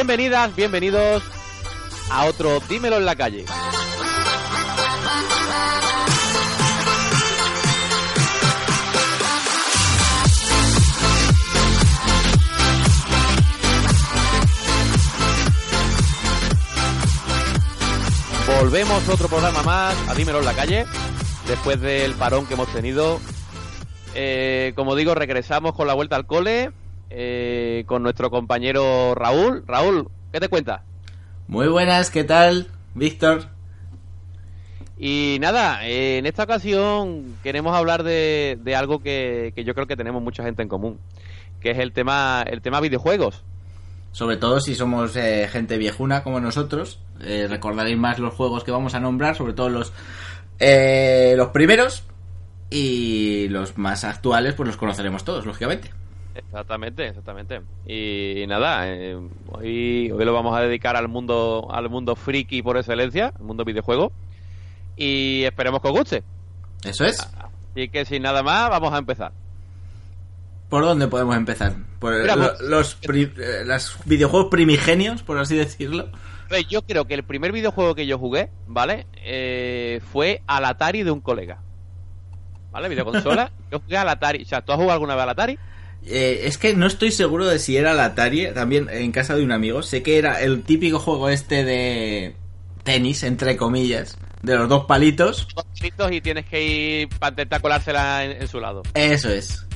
Bienvenidas, bienvenidos a otro Dímelo en la calle. Volvemos otro programa más a Dímelo en la calle, después del parón que hemos tenido. Eh, como digo, regresamos con la vuelta al cole, eh, con nuestro compañero Raúl. Raúl, ¿qué te cuenta? Muy buenas, ¿qué tal, Víctor? Y nada, eh, en esta ocasión queremos hablar de, de algo que, que yo creo que tenemos mucha gente en común, que es el tema, el tema videojuegos. Sobre todo si somos eh, gente viejuna como nosotros, eh, recordaréis más los juegos que vamos a nombrar, sobre todo los, eh, los primeros y los más actuales, pues los conoceremos todos, lógicamente. Exactamente, exactamente. Y, nada, eh, hoy, hoy lo vamos a dedicar al mundo, al mundo friki por excelencia, al mundo videojuego. Y esperemos que os guste. Eso es. Así que sin nada más, vamos a empezar. ¿Por dónde podemos empezar? ¿Por Mira, lo- pues- los, pri- eh, los videojuegos primigenios, por así decirlo? Pues yo creo que el primer videojuego que yo jugué, ¿vale? Eh, fue al Atari de un colega. ¿Vale? Videoconsola. yo jugué al Atari. O sea, ¿tú has jugado alguna vez al Atari? Eh, es que no estoy seguro de si era el Atari, también en casa de un amigo. Sé que era el típico juego este de tenis, entre comillas, de los dos palitos. Dos gritos y tienes que ir para intentar colársela en, en su lado. Eso es.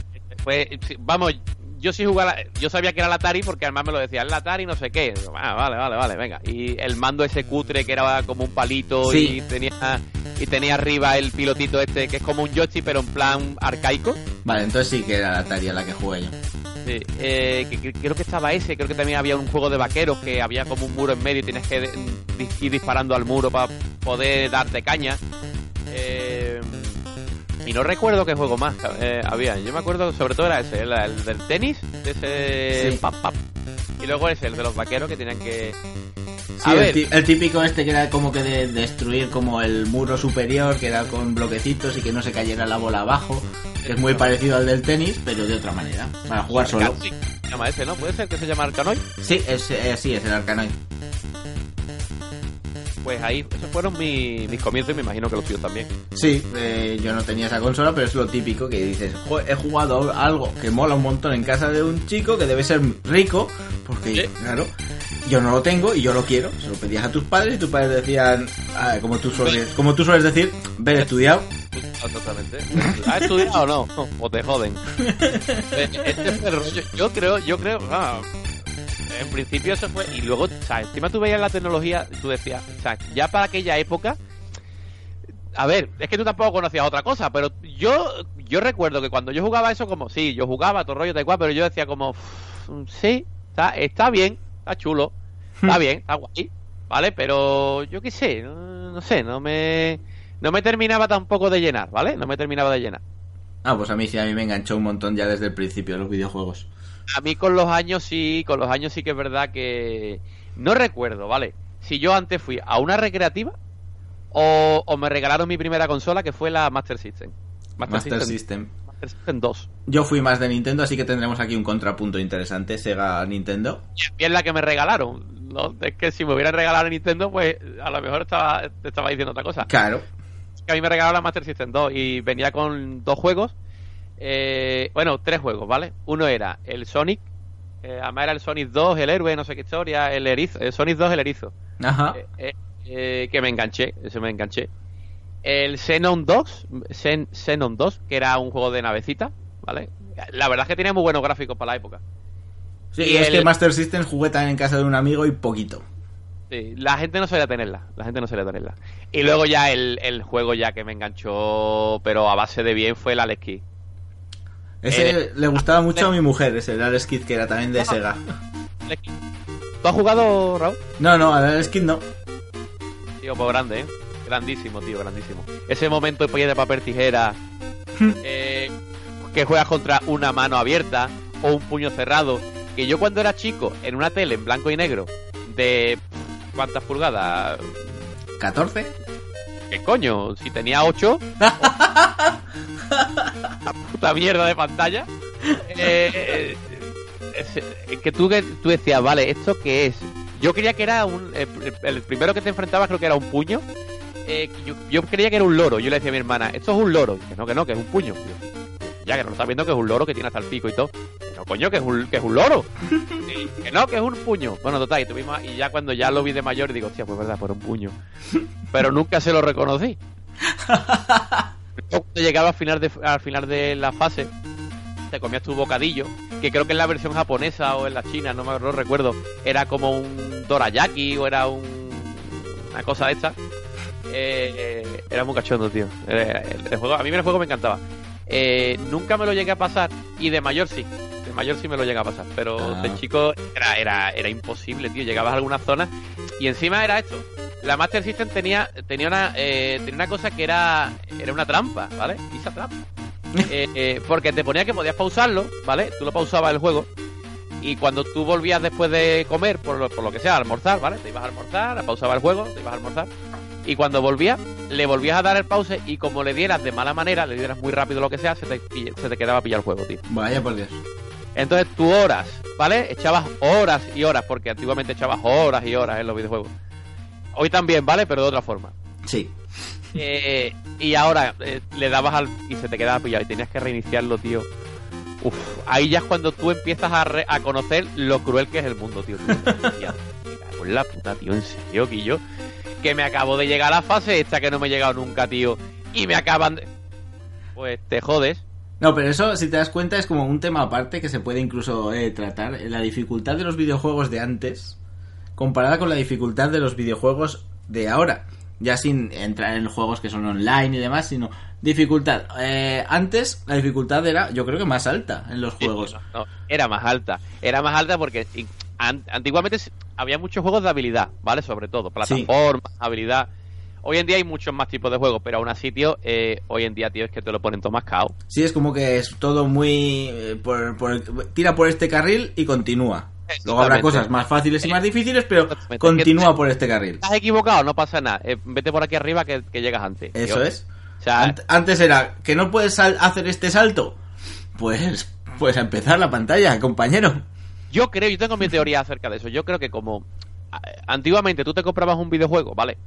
Fue, sí, vamos, yo sí jugaba, yo sabía que era el Atari porque además me lo decía, el Atari no sé qué. Ah, vale, vale, vale, venga. Y el mando ese cutre que era como un palito Sí. y tenía y tenía arriba el pilotito este que es como un joystick pero en plan arcaico. Vale, entonces sí que era la Atari a la que jugué yo. Sí, eh, que, que- creo que estaba ese, creo que también había un juego de vaqueros que había como un muro en medio y tienes que ir disparando al muro para poder darte caña. Eh, y no recuerdo qué juego más eh, había. Yo me acuerdo sobre todo era ese, el, el del tenis, ese Sí. pap, pap. Y luego ese, el de los vaqueros que tenían que... Sí, A el, ver. ti- el típico este que era como que de destruir como el muro superior, que era con bloquecitos y que no se cayera la bola abajo. Que es muy parecido al del tenis, pero de otra manera. Para jugar solo. Llama ese, ¿no? ¿Puede ser que se llama Arcanoid? Sí, es, eh, sí, es el Arcanoid. Pues ahí, esos fueron mi- mis comienzos y me imagino que los tuyos también. Sí, eh, yo no tenía esa consola, pero es lo típico que dices, "Jo, he jugado algo que mola un montón en casa de un chico que debe ser rico, porque, Sí. claro, yo no lo tengo y yo lo quiero. Se lo pedías a tus padres y tus padres decían, ah, como, tú sueles, como tú sueles decir, ver estudiado. Exactamente. ¿Has estudiado o no? O te joden. Este fue el rollo. Yo creo, yo creo, ah, en principio eso fue, y luego, o sea, encima tú veías la tecnología, tú decías, o sea, ya para aquella época, a ver, es que tú tampoco conocías otra cosa, pero yo, yo recuerdo que cuando yo jugaba eso como, sí, yo jugaba todo rollo, tal cual, pero yo decía como, "Uf, sí, está, está bien, está chulo, está bien, está guay, ¿vale? Pero yo qué sé, no, no sé, no me, no me terminaba tampoco de llenar, ¿vale? No me terminaba de llenar. Ah, pues a mí sí, a mí me enganchó un montón ya desde el principio de los videojuegos. A mí con los años sí, con los años sí que es verdad que no recuerdo, ¿vale? Si yo antes fui a una recreativa o, o me regalaron mi primera consola que fue la Master System. Master System. Master System 2. Yo fui más de Nintendo, así que tendremos aquí un contrapunto interesante, Sega Nintendo. Y es la que me regalaron. No, es que si me hubieran regalado Nintendo, pues a lo mejor estaba, te estaba diciendo otra cosa. Claro. que a mí me regalaron la Master System 2 y venía con dos juegos. Eh, bueno, tres juegos, ¿vale? Uno era el Sonic, eh, además era el Sonic 2, el héroe, no sé qué historia, el erizo, el Sonic 2, el erizo. Ajá. Eh, eh, que me enganché, ese me enganché. El Xenon 2, Xen- Xenon 2, que era un juego de navecita, ¿vale? La verdad es que tenía muy buenos gráficos para la época. Sí, Y es el- que Master System jugué también en casa de un amigo y poquito. Sí, la gente no solía tenerla, la gente no solía tenerla. Y luego ya el, el juego ya que me enganchó, pero a base de bien, fue el Alex Kidd. Ese Eh, le gustaba mucho a mi mujer, ese, el Alex que era también de Sega. ¿Tú has jugado, Raúl? No, no, al Alex Kidd no. Tío, pues grande, ¿eh? Grandísimo, tío, grandísimo. Ese momento de de papel tijera, eh, que juegas contra una mano abierta o un puño cerrado. Que yo cuando era chico, en una tele en blanco y negro, de... ¿Cuántas pulgadas? ¿14? ¿Qué coño? Si tenía 8. la puta mierda de pantalla. Eh, es- es que tú, que tú decías, vale, ¿esto qué es? Yo creía que era un. eh, El, primero que te enfrentabas creo que era un puño. Eh, yo, yo creía que era un loro. Yo le decía a mi hermana, esto es un loro. Y que no, que no, que es un puño. Yo, ya que no lo estás viendo que es un loro que tiene hasta el pico y todo. No, coño, que es un, que es un loro. Y que no, que es un puño. Bueno, total, y, tuvimos, y ya cuando ya lo vi de mayor digo, hostia, pues verdad, por un puño. Pero nunca se lo reconocí. Cuando llegaba al final de, al final de la fase, te comías tu bocadillo, que creo que en la versión japonesa o en la china, no me lo recuerdo, era como un dorayaki o era un, una cosa de esta. Eh, eh, era muy cachondo, tío. Eh, el, el juego, a mí el juego me encantaba. Eh, nunca me lo llegué a pasar y de mayor sí. Mayor sí me lo llegué a pasar, pero Ah. de chico era, era, era imposible, tío. Llegabas a algunas zonas y encima era esto. La Master System tenía, tenía, una, eh, tenía una cosa que era, era una trampa, ¿vale? Esa trampa. Eh, eh, porque te ponía que podías pausarlo, ¿vale? Tú lo pausabas el juego. Y cuando tú volvías después de comer, por lo, por lo que sea, a almorzar, ¿vale? Te ibas a almorzar, pausaba el juego, te ibas a almorzar. Y cuando volvías, le volvías a dar el pause y como le dieras de mala manera, le dieras muy rápido lo que sea, se te, se te quedaba pillar el juego, tío. Vaya por Dios. Entonces tú horas, ¿vale? Echabas horas y horas, porque antiguamente echabas horas y horas en los videojuegos. Hoy también, ¿vale? Pero de otra forma. Sí. Eh, y ahora eh, le dabas al y se te quedaba pillado y tenías que reiniciarlo, tío. Uf, ahí ya es cuando tú empiezas a, re- a conocer lo cruel que es el mundo, tío. Tú dices, "Hostia, me cago en la puta, tío, en serio, Quillo. Que me acabo de llegar a la fase esta que no me he llegado nunca, tío. Y me acaban de... Pues te jodes. No, pero eso, si te das cuenta, es como un tema aparte que se puede incluso eh, tratar. La dificultad de los videojuegos de antes comparada con la dificultad de los videojuegos de ahora. Ya sin entrar en juegos que son online y demás, sino dificultad. Eh, antes la dificultad era, yo creo que más alta en los juegos. No, era más alta. Era más alta porque antiguamente había muchos juegos de habilidad, ¿vale? Sobre todo, plataformas, habilidad. Hoy en día hay muchos más tipos de juegos, pero aún así, tío, eh, hoy en día, tío, es que te lo ponen todo más cao. Sí, es como que es todo muy... eh, por- por tira por este carril y continúa. Luego habrá Exactamente. cosas más fáciles y más difíciles, pero Exactamente. continúa por este carril. Estás equivocado, no pasa nada. Eh, vete por aquí arriba que, que llegas antes. Eso es. O sea, Ant- Antes era que no puedes sal- hacer este salto. Pues, pues a empezar la pantalla, compañero. yo creo, yo tengo mi teoría acerca de eso. Yo creo que como a- antiguamente tú te comprabas un videojuego, ¿vale?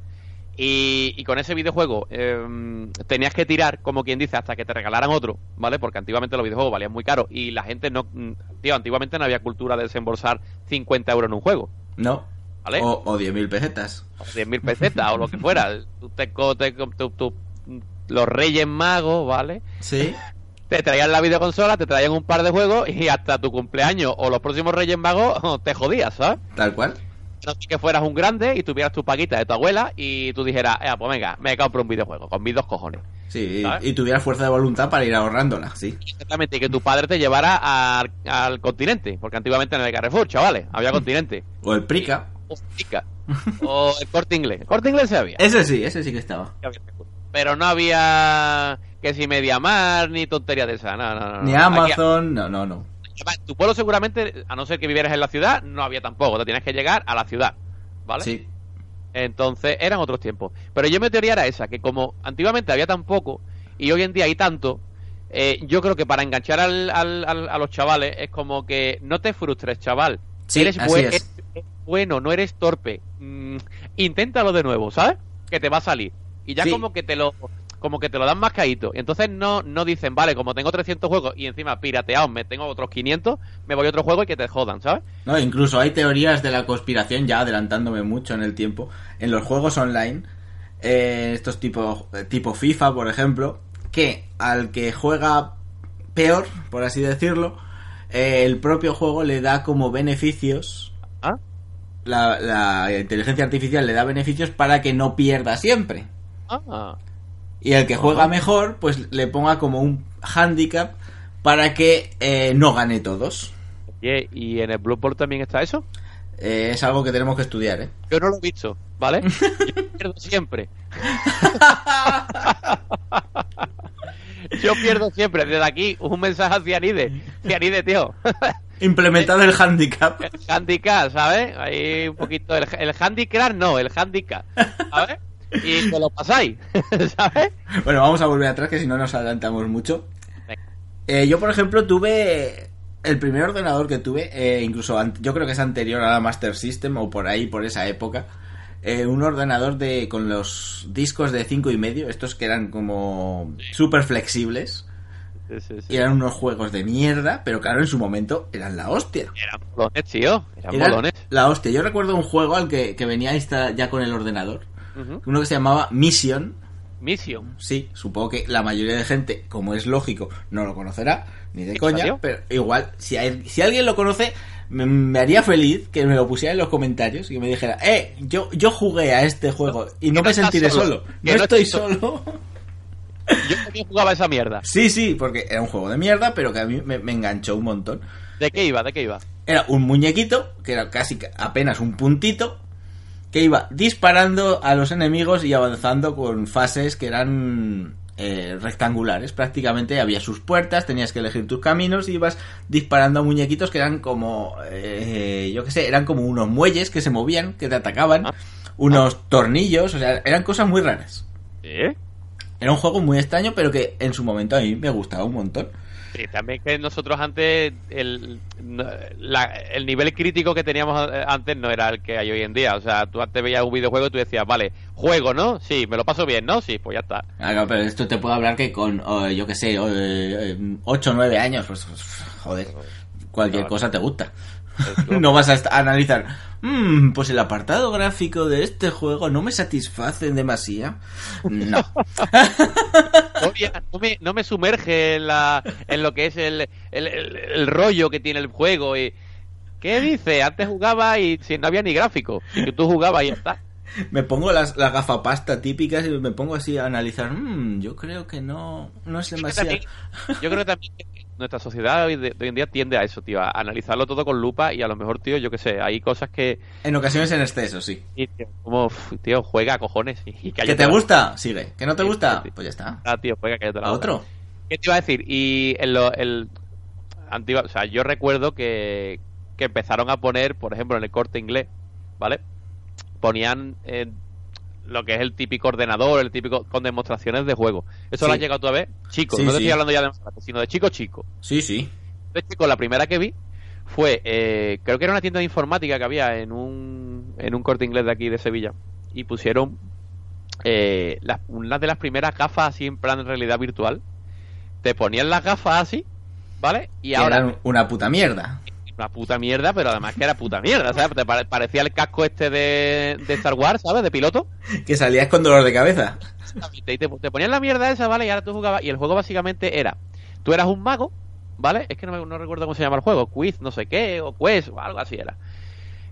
Y, y con ese videojuego eh, tenías que tirar, como quien dice, hasta que te regalaran otro, ¿vale? Porque antiguamente los videojuegos valían muy caro y la gente no... mm, Tío, antiguamente no había cultura de desembolsar 50 euros en un juego, No. ¿vale? O, o 10.000 pesetas. o 10.000 pesetas o lo que fuera. Tú te, co- te co- tú- tú- los Reyes Magos, ¿vale? Sí. Te traían la videoconsola, te traían un par de juegos y hasta tu cumpleaños o los próximos Reyes Magos te jodías, ¿sabes? Tal cual. No sé que fueras un grande y tuvieras tu paguita de tu abuela y tú dijeras, eh, pues venga, me compro un videojuego con mis dos cojones. Sí, y, y tuviera fuerza de voluntad para ir ahorrándola, sí. Exactamente, y que tu padre te llevara al, al continente, porque antiguamente no había Carrefour, chavales, había continente. O el Prica. O Pica. O el corte inglés. El corte inglés se había. Ese sí, ese sí que estaba. Pero no había que si Mediamar ni tontería de esa. No, no, no. Ni. Aquí- Amazon, no, no, no. Además, tu pueblo seguramente, a no ser que vivieras en la ciudad, no había tampoco. Te tienes que llegar a la ciudad. ¿Vale? Sí. Entonces eran otros tiempos. Pero yo mi teoría era esa, que como antiguamente había tan poco y hoy en día hay tanto, eh, yo creo que para enganchar al, al- al- a los chavales es como que no te frustres, chaval. Sí, eres, así buen- es. eres bueno, no eres torpe. Mm, inténtalo de nuevo, ¿sabes? Que te va a salir. Y ya Sí. como que te lo como que te lo dan más caído. Y entonces no, no dicen, vale, como tengo 300 juegos y encima pirateados me tengo otros 500, me voy a otro juego y que te jodan, ¿sabes? No, incluso hay teorías de la conspiración, ya adelantándome mucho en el tiempo, en los juegos online, eh, estos tipo, tipo FIFA, por ejemplo, que al que juega peor, por así decirlo, eh, el propio juego le da como beneficios. ¿Ah? La, la inteligencia artificial le da beneficios para que no pierda siempre. Ah, Y el que juega mejor, pues le ponga como un handicap para que eh, no gane todos. oye, ¿y en el Bloodborne también está eso? Eh, es algo que tenemos que estudiar, ¿eh? Yo no lo he visto, ¿vale? Yo pierdo siempre. Yo pierdo siempre. Desde aquí, un mensaje a Cianide. Cianide, tío. Implementado el handicap. El handicap, ¿sabes? Ahí un poquito. El, el handicap no, el handicap. ¿Sabes? Y te lo pasáis, ¿sabes? Bueno, vamos a volver atrás, que si no nos adelantamos mucho. Eh, yo, por ejemplo, tuve el primer ordenador que tuve, eh, incluso yo creo que es anterior a la Master System o por ahí, por esa época. eh, un ordenador de con los discos de cinco y medio, estos que eran como súper flexibles. Sí, sí, sí. Y eran unos juegos de mierda, pero claro, en su momento eran la hostia. Eran molones, tío. Eran Eran la hostia. Yo recuerdo un juego al que, que venía ya con el ordenador. Uno que se llamaba Mission. Mission. Sí, supongo que la mayoría de gente, como es lógico, no lo conocerá, ni de ¿Qué coña, pero igual, si, hay- si alguien lo conoce, me, me haría feliz que me lo pusiera en los comentarios y que me dijera, eh, yo, yo jugué a este juego y no me sentiré solo, no no estoy solo. Yo también jugaba esa mierda. sí, sí, porque era un juego de mierda, pero que a mí me, me enganchó un montón. ¿De qué iba? ¿De qué iba? Era un muñequito, que era casi ca- apenas un puntito, que iba disparando a los enemigos y avanzando con fases que eran eh, rectangulares. Prácticamente había sus puertas, tenías que elegir tus caminos y ibas disparando a muñequitos que eran como, eh, yo qué sé, eran como unos muelles que se movían, que te atacaban, Ah. unos tornillos, o sea, eran cosas muy raras. ¿Eh? Era un juego muy extraño, pero que en su momento a mí me gustaba un montón. Sí, también que nosotros antes el, la- el nivel crítico que teníamos eh, antes no era el que hay hoy en día. O sea, tú antes veías un videojuego y tú decías, vale, juego, ¿no? Sí, me lo paso bien, ¿no? Sí, pues ya está. Claro, pero esto te puedo hablar que con, oh, yo qué sé, 8 o 9 años, pues, joder, cualquier No, cosa te gusta. No vas a analizar, "Mm, pues el apartado gráfico de este juego no me satisface demasiado. No. Oye, no me, no me sumerge en, la, en lo que es el, el, el- el rollo que tiene el juego. Y, ¿Qué dice? Antes jugaba y si no había ni gráfico. Y tú jugabas y ya está. Me pongo las, las gafapasta típicas y me pongo así a analizar, "Mm, yo creo que no, no es Yo creo, demasiado. también, yo creo también nuestra sociedad hoy, de, de hoy en día tiende a eso, tío, a analizarlo todo con lupa y a lo mejor, tío, yo qué sé, hay cosas que... En ocasiones en exceso, sí. y, tío, como, tío, juega, cojones. Y, y ¿Que te la- gusta? Sigue. ¿Que no te gusta? sí. Pues ya está. Ah, tío, juega, cállate la ¿A otro? ¿Qué te iba a decir? Y en lo, el antigua, o sea, yo recuerdo que, que empezaron a poner, por ejemplo, en el corte inglés, ¿vale? Ponían eh, lo que es el típico ordenador, el típico con demostraciones de juego. ¿Eso Sí. lo has llegado tú a ver? Chico, Sí, no te sí. estoy hablando ya de sino de chico chico. Sí, sí. Entonces, chico, la primera que vi fue, eh, creo que era una tienda de informática que había en un, en un corte inglés de aquí de Sevilla. Y pusieron eh, una de las primeras gafas así en plan realidad virtual. Te ponían las gafas así, ¿vale? Y Que ahora, eran una puta mierda. Una puta mierda, pero además que era puta mierda, ¿sabes? Te pare- parecía el casco este de, de Star Wars, ¿sabes? De piloto. Que salías con dolor de cabeza. Exactamente, Y te, te ponían la mierda esa, ¿vale? Y ahora tú jugabas. Y el juego básicamente era: tú eras un mago, ¿vale? Es que no, me- no recuerdo cómo se llama el juego, Quiz, no sé qué, o Quest, o algo así era.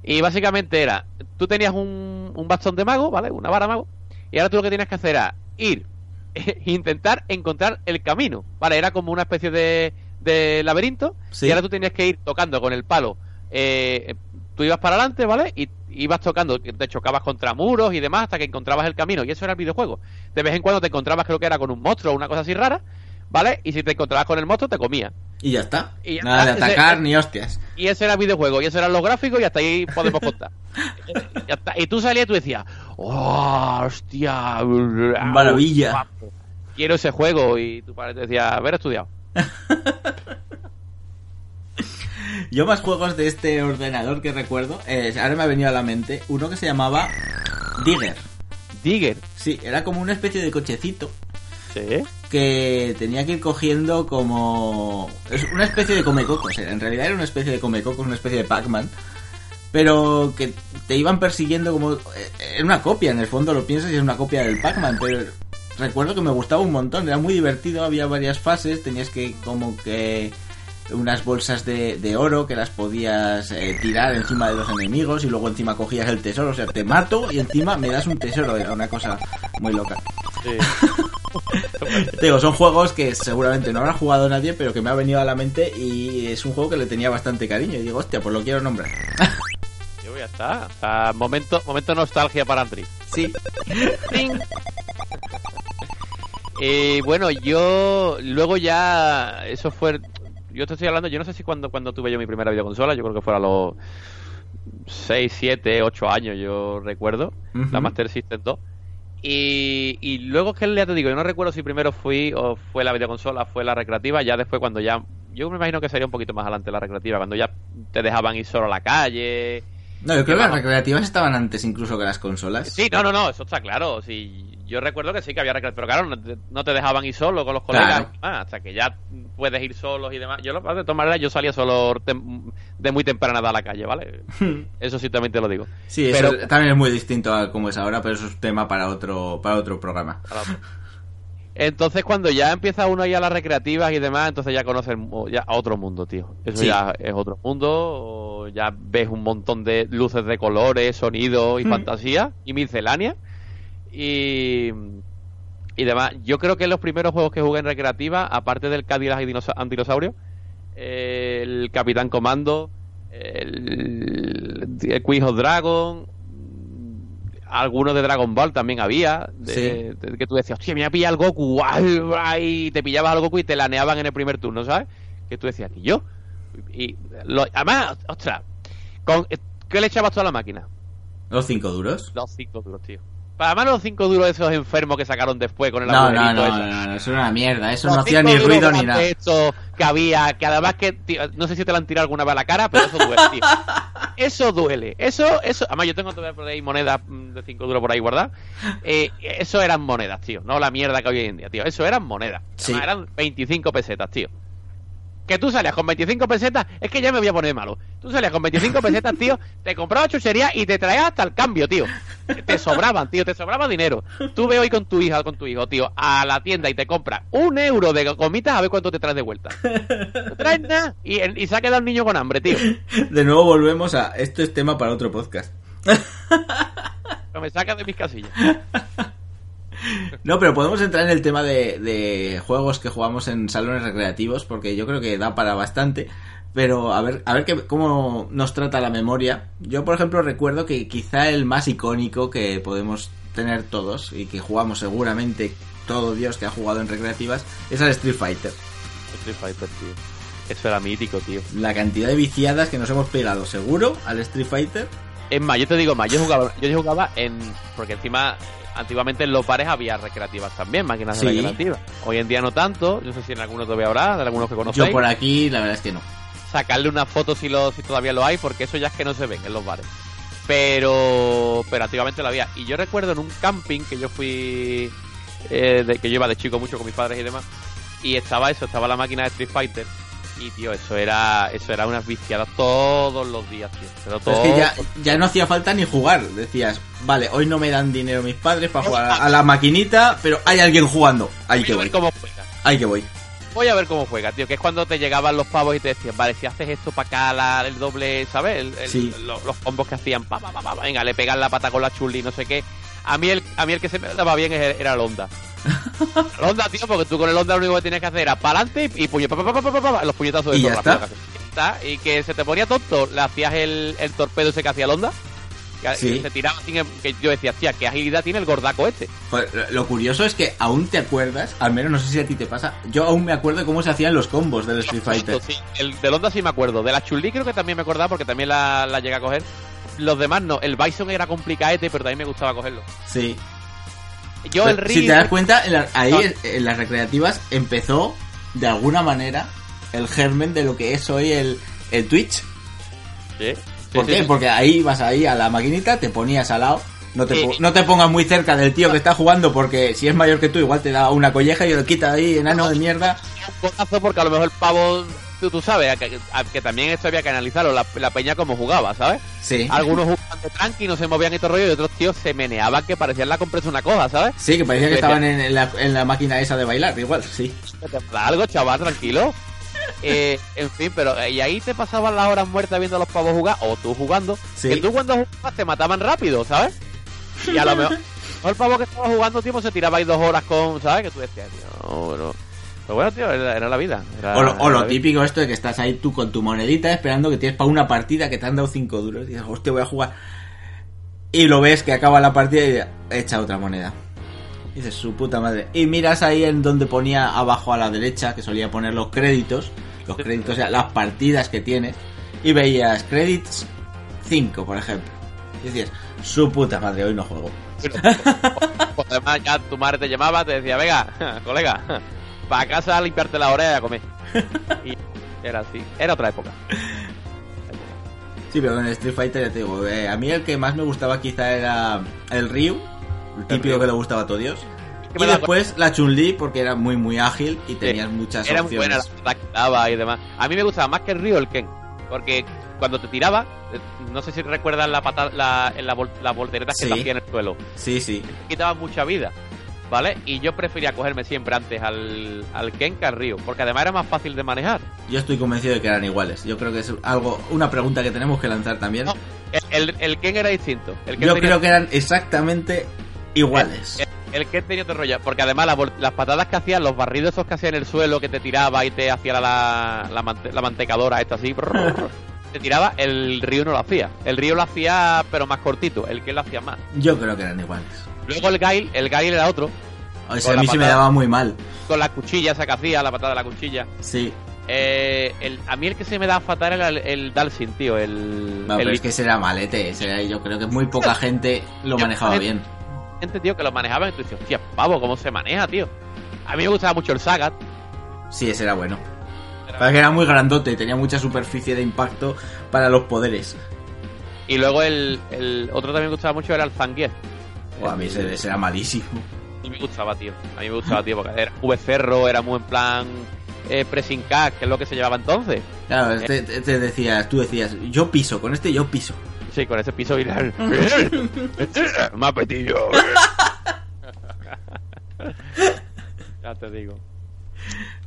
Y básicamente era: tú tenías un, un bastón de mago, ¿vale? Una vara mago. Y ahora tú lo que tienes que hacer era ir, intentar encontrar el camino, ¿vale? Era como una especie de, de laberinto. Sí. Y ahora tú tenías que ir tocando con el palo. eh, tú ibas para adelante, ¿vale? Y ibas tocando, te chocabas contra muros y demás hasta que encontrabas el camino. Y eso era el videojuego. De vez en cuando te encontrabas, creo que era con un monstruo o una cosa así rara, ¿vale? Y si te encontrabas con el monstruo, te comía. Y ya está. Y ya Nada de atacar Ese- ni hostias. Y ese era el videojuego, y eso eran los gráficos, y hasta ahí podemos contar. Y tú salías y tú decías, ¡Oh, hostia! Maravilla. Quiero ese juego. Y tu padre te decía, haber estudiado. Yo más juegos de este ordenador que recuerdo, eh, ahora me ha venido a la mente uno que se llamaba Digger. Digger. Sí, era como una especie de cochecito Sí. que tenía que ir cogiendo como... Es una especie de comecocos, en realidad era una especie de comecocos, una especie de Pac-Man. Pero que te iban persiguiendo como... eh, Era una copia, en el fondo lo piensas y es una copia del Pac-Man, pero recuerdo que me gustaba un montón, era muy divertido, había varias fases, tenías que como que unas bolsas de, de oro que las podías eh, tirar encima de los enemigos y luego encima cogías el tesoro. O sea, te mato y encima me das un tesoro. Era una cosa muy loca. Sí. Te digo, son juegos que seguramente no habrá jugado nadie, pero que me ha venido a la mente y es un juego que le tenía bastante cariño. Y digo, hostia, pues lo quiero nombrar. Yo ya está. Sea, momento, momento nostalgia para Andri. Sí. Y bueno, yo luego ya eso fue yo te estoy hablando, yo no sé si cuando cuando tuve yo mi primera videoconsola, yo creo que fuera a los 6, 7, 8 años, yo recuerdo, la Master System 2. Y, y luego es que ya te digo, yo no recuerdo si primero fui o fue la videoconsola, fue la recreativa, ya después cuando ya yo me imagino que sería un poquito más adelante la recreativa, cuando ya te dejaban ir solo a la calle, No, yo creo que las recreativas estaban antes incluso que las consolas. Sí, no, no, no, eso está claro. Sí, yo recuerdo que sí que había recreativas, pero claro, no te, no te dejaban ir solo con los colegas, Claro. ah, hasta que ya puedes ir solos y demás. Yo, lo- de todas maneras, yo salía solo de muy temprana edad a la calle, ¿vale? Eso sí también te lo digo. Sí, eso Pero- también es muy distinto a como es ahora, pero eso es tema para otro, para otro programa. Entonces, cuando ya empieza uno a ir a las recreativas y demás, entonces ya conoces ya a otro mundo, tío. Eso Sí. ya es otro mundo. Ya ves un montón de luces de colores, sonidos y Mm. fantasía y miscelánea. Y, y demás. Yo creo que los primeros juegos que jugué en recreativa, aparte del Cadillac y dinosa- eh, el Capitán Comando, el, el Queen of Dragon, algunos de Dragon Ball también había, de, Sí. de- que tú decías, hostia, me voy a pillar al Goku, guay", y te pillabas al Goku y te laneaban en el primer turno, ¿sabes? Que tú decías, ¿y yo? Y lo- además, ostras, con, ¿qué le echabas tú a la máquina? Los cinco duros. Los cinco duros, tío. Además los cinco duros esos enfermos que sacaron después con el No, no, no, ese. no, no, eso era una mierda. Eso Los no hacía ni ruido ni nada. estos que había, que además que, tío, no sé si te lo han tirado alguna vez a la cara, pero eso duele, tío. Eso duele. Eso, eso, además yo tengo todavía por ahí monedas mm, de 5 duros por ahí guardadas. Eh, eso eran monedas, tío. No la mierda que hoy en día, tío. Eso eran monedas. Sí. Además, eran 25 pesetas, tío. Que tú salías con 25 pesetas, es que ya me voy a poner malo. Tú salías con 25 pesetas, tío, te comprabas chuchería y te traías hasta el cambio, tío. Te sobraban, tío, te sobraba dinero. Tú ve hoy con tu hija con tu hijo, tío, a la tienda y te compras un euro de gomitas a ver cuánto te traes de vuelta. No traes nada. Y, y se ha quedado el niño con hambre, tío. De nuevo volvemos a. Esto es tema para otro podcast. Pero me saca de mis casillas. No, pero podemos entrar en el tema de, de juegos que jugamos en salones recreativos, porque yo creo que da para bastante. Pero a ver, a ver qué, cómo nos trata la memoria. Yo, por ejemplo, recuerdo que quizá el más icónico que podemos tener todos y que jugamos seguramente todo Dios que ha jugado en recreativas es al Street Fighter. Street Fighter, tío. Eso era mítico, tío. La cantidad de viciadas que nos hemos pegado seguro al Street Fighter. Es más, yo te digo más, yo jugaba, yo jugaba en. Porque encima, antiguamente en los bares había recreativas también, máquinas de Sí. recreativas. Hoy en día no tanto, no sé si en algunos todavía habrá, de algunos que conocéis. Yo por aquí, la verdad es que no. Sacarle una foto si, lo, si todavía lo hay, porque eso ya es que no se ven en los bares. Pero, pero antiguamente lo había. Y yo recuerdo en un camping que yo fui, eh, de, que yo iba de chico mucho con mis padres y demás, y estaba eso, estaba la máquina de Street Fighter. Y tío, eso era, eso era unas viciadas todos los días, tío. Pero todo, es que ya, ya no hacía falta ni jugar. Decías, vale, hoy no me dan dinero mis padres para jugar a, la maquinita, pero hay alguien jugando. Ahí voy que a voy. ver cómo juega. Ahí que voy. Voy a ver cómo juega, tío. Que es cuando te llegaban los pavos y te decían, vale, si haces esto para acá, la- el doble, ¿sabes? El- el- Sí. lo- los combos que hacían, pa, pa, pa, pa, venga, le pegan la pata con la chuli, no sé qué. A mí el, a mí el que se me daba bien era era el Honda. El Honda, tío, porque tú con el Honda lo único que tenías que hacer era para adelante y, y puñe- pa, pa, pa, pa, pa, pa, pa, los puñetazos de Y ya está. hacías. Ya está. Y que se te ponía tonto, le hacías el, el torpedo ese que hacía el Honda. Que Sí. que se tiraba sin el- que yo decía, tía, qué agilidad tiene el gordaco este. Joder, lo- curioso es que aún te acuerdas, al menos no sé si a ti te pasa, yo aún me acuerdo de cómo se hacían los combos del Street Fighter. Sí, el del Honda sí me acuerdo. De la Chun-Li creo que también me acordaba porque también la, la llegué a coger. Los demás no. El Bison era complicadete, pero también me gustaba cogerlo. Sí. Yo el si te das cuenta, en la- ahí No. en, las recreativas empezó de alguna manera el germen de lo que es hoy el, el Twitch. Sí, ¿Por sí, qué? sí. Porque ahí vas ahí a la maquinita, te ponías al lado. No te, Sí. po- no te pongas muy cerca del tío que está jugando porque si es mayor que tú igual te da una colleja y lo quita ahí, enano de mierda. Un porque a lo mejor el pavo... Tú, tú sabes, a que, a que también esto había que analizarlo, la, la peña como jugaba, ¿sabes? Sí. Algunos jugaban de tranqui, no se movían y todo rollo, y otros tíos se meneaban que parecían la compresa una cosa, ¿sabes? Sí, que parecía que estaban en, la, en la máquina esa de bailar, igual, sí. Algo, chaval, tranquilo. eh, en fin, pero eh, y ahí te pasaban las horas muertas viendo a los pavos jugar, o tú jugando, Sí. que tú cuando jugabas te mataban rápido, ¿sabes? Y a lo mejor el pavo que estaba jugando tiempo se tiraba ahí dos horas con, ¿sabes? Que tú decías, tío, no, pero, pero bueno, tío, era, era la vida. era- O lo, o era lo la vida. típico esto de que estás ahí tú con tu monedita esperando que tienes para una partida que te han dado 5 duros y dices, hostia, voy a jugar. Y lo ves que acaba la partida y echa otra moneda. Y dices, su puta madre. Y miras ahí en donde ponía abajo a la derecha, que solía poner los créditos, los créditos, o sea, las partidas que tienes, y veías credits 5, por ejemplo. Y decías, su puta madre, hoy no juego. Pues además ya tu madre te llamaba, te decía, venga, colega, para casa a limpiarte la oreja y a comer. Y era así, era otra época. Sí, pero en Street Fighter ya te digo, eh, a mí el que más me gustaba quizá era el Ryu, el típico Ryu. que le gustaba a todo Dios. que Y después la Chun-Li porque era muy muy ágil y tenías muchas Era muy buena la daba y demás. A mí me gustaba más que el Ryu el Ken. Porque cuando te tiraba, eh, no sé si recuerdas la patada, la, la, vol- las volteretas que Sí. te hacía en el suelo. Sí, sí. Quitaba mucha vida. ¿Vale? Y yo prefería cogerme siempre antes al, al Ken que al Ryu. Porque además era más fácil de manejar. Yo estoy convencido de que eran iguales. Yo creo que es algo una pregunta que tenemos que lanzar también. No, El, el, el Ken era distinto. El Ken Yo tenía- creo que eran exactamente iguales. El, el Ken tenía otro rollo. Porque además las patadas que hacían, los barridos esos que hacía en el suelo, que te tiraba y te hacía la, la, la mante- la mantecadora esta así. te tiraba, el Ryu no lo hacía. El Ryu lo hacía, pero más cortito. El Ken lo hacía más. Yo creo que eran iguales. Luego el Gail, el Gail era otro. O sea, a mí se me daba muy mal. Con la cuchilla esa que hacía, la patada de la cuchilla. Sí. Eh, el, a mí el que se me da fatal era el, el Dalsin, tío. El, No, el pero es que ese era malete. ese era- yo creo que muy poca gente lo manejaba bien. gente, tío, que lo manejaban y tú dices, hostia, pavo, ¿cómo se maneja, tío? A mí me gustaba mucho el Sagat. Sí, ese era bueno. Para que era muy grandote y tenía mucha superficie de impacto para los poderes. Y luego el, el otro también me gustaba mucho era el Zangief. A mí ese, ese era malísimo. A mí me gustaba, tío. A mí me gustaba, tío, porque era V-Cerro, era muy en plan eh, pressing catch, que es lo que se llevaba entonces. Claro, te, te- te decías, tú decías, yo piso, con este yo piso. Sí, con ese piso viral. Más petillo. ya te digo.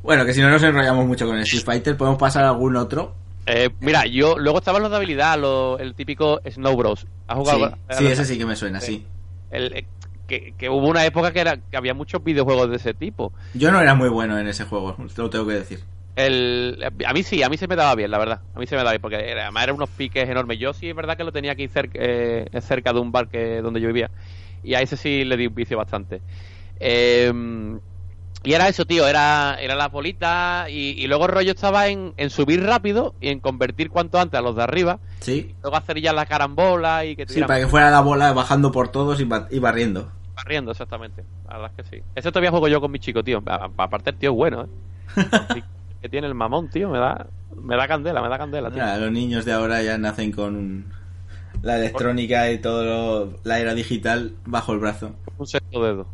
Bueno, que si no nos enrollamos mucho con el Street Fighter, podemos pasar a algún otro. Eh, mira, yo luego estaban los de habilidad, lo- el típico Snow Bros. ¿Has Sí, jugado? sí, ese sí que me suena, sí. El- eh, que, que hubo una época que, era, que había muchos videojuegos de ese tipo. Yo no era muy bueno en ese juego, te lo tengo que decir. El, a mí sí, a mí se me daba bien, la verdad. A mí se me daba bien, porque era- además eran unos piques enormes. Yo sí es verdad que lo tenía aquí cerca, eh, cerca de un bar que donde yo vivía. Y a ese sí le di un vicio bastante. Eh, y era eso, tío, era, era las bolitas y, y luego el rollo estaba en, en subir rápido y en convertir cuanto antes a los de arriba. Sí, Luego hacer ya la carambola y que sí, para que fuera la bola bajando por todos y, ba- y barriendo. barriendo, exactamente. La verdad es que sí. Ese todavía juego yo con mi chico, tío. Aparte el tío es bueno, ¿eh? Que tiene el mamón, tío. Me da, me da candela, me da candela, tío. Ah, los niños de ahora ya nacen con la electrónica y todo lo- la era digital bajo el brazo. Con un sexto dedo.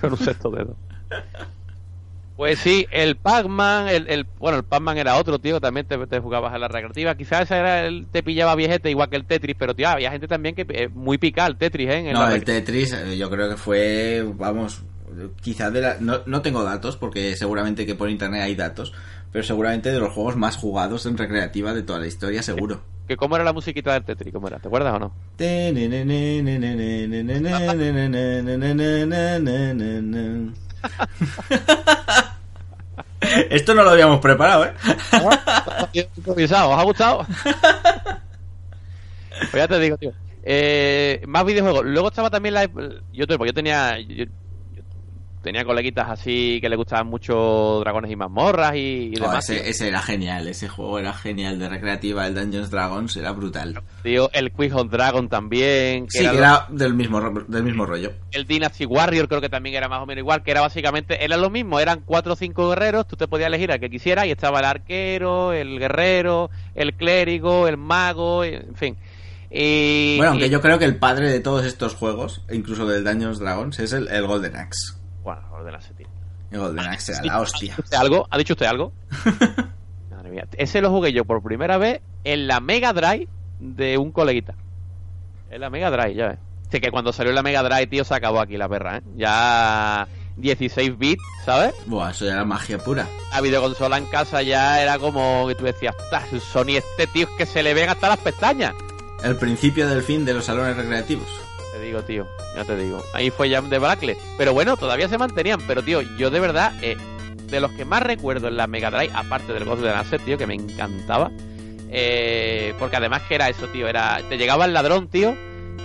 Con un sexto dedo. Pues sí, el Pac-Man, el, el- bueno, el Pac-Man era otro, tío, también te, te jugabas en la recreativa. Quizás era el, te pillaba viejete igual que el Tetris, pero tío, había gente también que eh, muy pica el Tetris, ¿eh? En No, el Tetris eh, yo creo que fue, vamos, quizás de la... No, no tengo datos porque seguramente que por internet hay datos, pero seguramente de los juegos más jugados en recreativa de toda la historia, seguro. que ¿Cómo era la musiquita del Tetris? ¿Cómo era? ¿Te acuerdas o no? Esto no lo habíamos preparado, ¿eh? ¿os ha gustado? pues ya te digo, tío. Eh, más videojuegos. Luego estaba también la. Yo, yo tenía. Yo tenía coleguitas así que le gustaban mucho dragones y mazmorras y, y Oh, ese, ese era genial, ese juego era genial de recreativa, el Dungeons Dragons era brutal. tío. El Quiz of Dragon también. Que Sí, era que lo- era del mismo, del mismo rollo. El Dynasty Warrior creo que también era más o menos igual, que era básicamente, era lo mismo, eran cuatro o cinco guerreros, tú te podías elegir al que quisieras y estaba el arquero, el guerrero, el clérigo, el mago, en fin. Y, Bueno, aunque y- yo creo que el padre de todos estos juegos, incluso del Dungeons Dragons, es el, el Golden Axe. Bueno, ordenarse, tío. El Golden Axe la hostia. ¿Ha dicho usted algo? ¿Ha dicho usted algo? Madre mía. Ese lo jugué yo por primera vez en la Mega Drive de un coleguita. En la Mega Drive, ya ves. Sé que cuando salió la Mega Drive, tío, se acabó aquí la perra, ¿eh? Ya 16 bits, ¿sabes? Buah, eso ya era magia pura. La videoconsola en casa ya era como que tú decías, "Ostras, el Sony este tío es que se le ven hasta las pestañas. El principio del fin de los salones recreativos. Digo, tío, ya te digo. Ahí fue ya de Blackle. Pero bueno, todavía se mantenían. Pero, tío, yo de verdad, eh, de los que más recuerdo en la Mega Drive, aparte del God of the Asset, tío, que me encantaba. eh, porque además que era eso, tío. Era, te llegaba el ladrón, tío.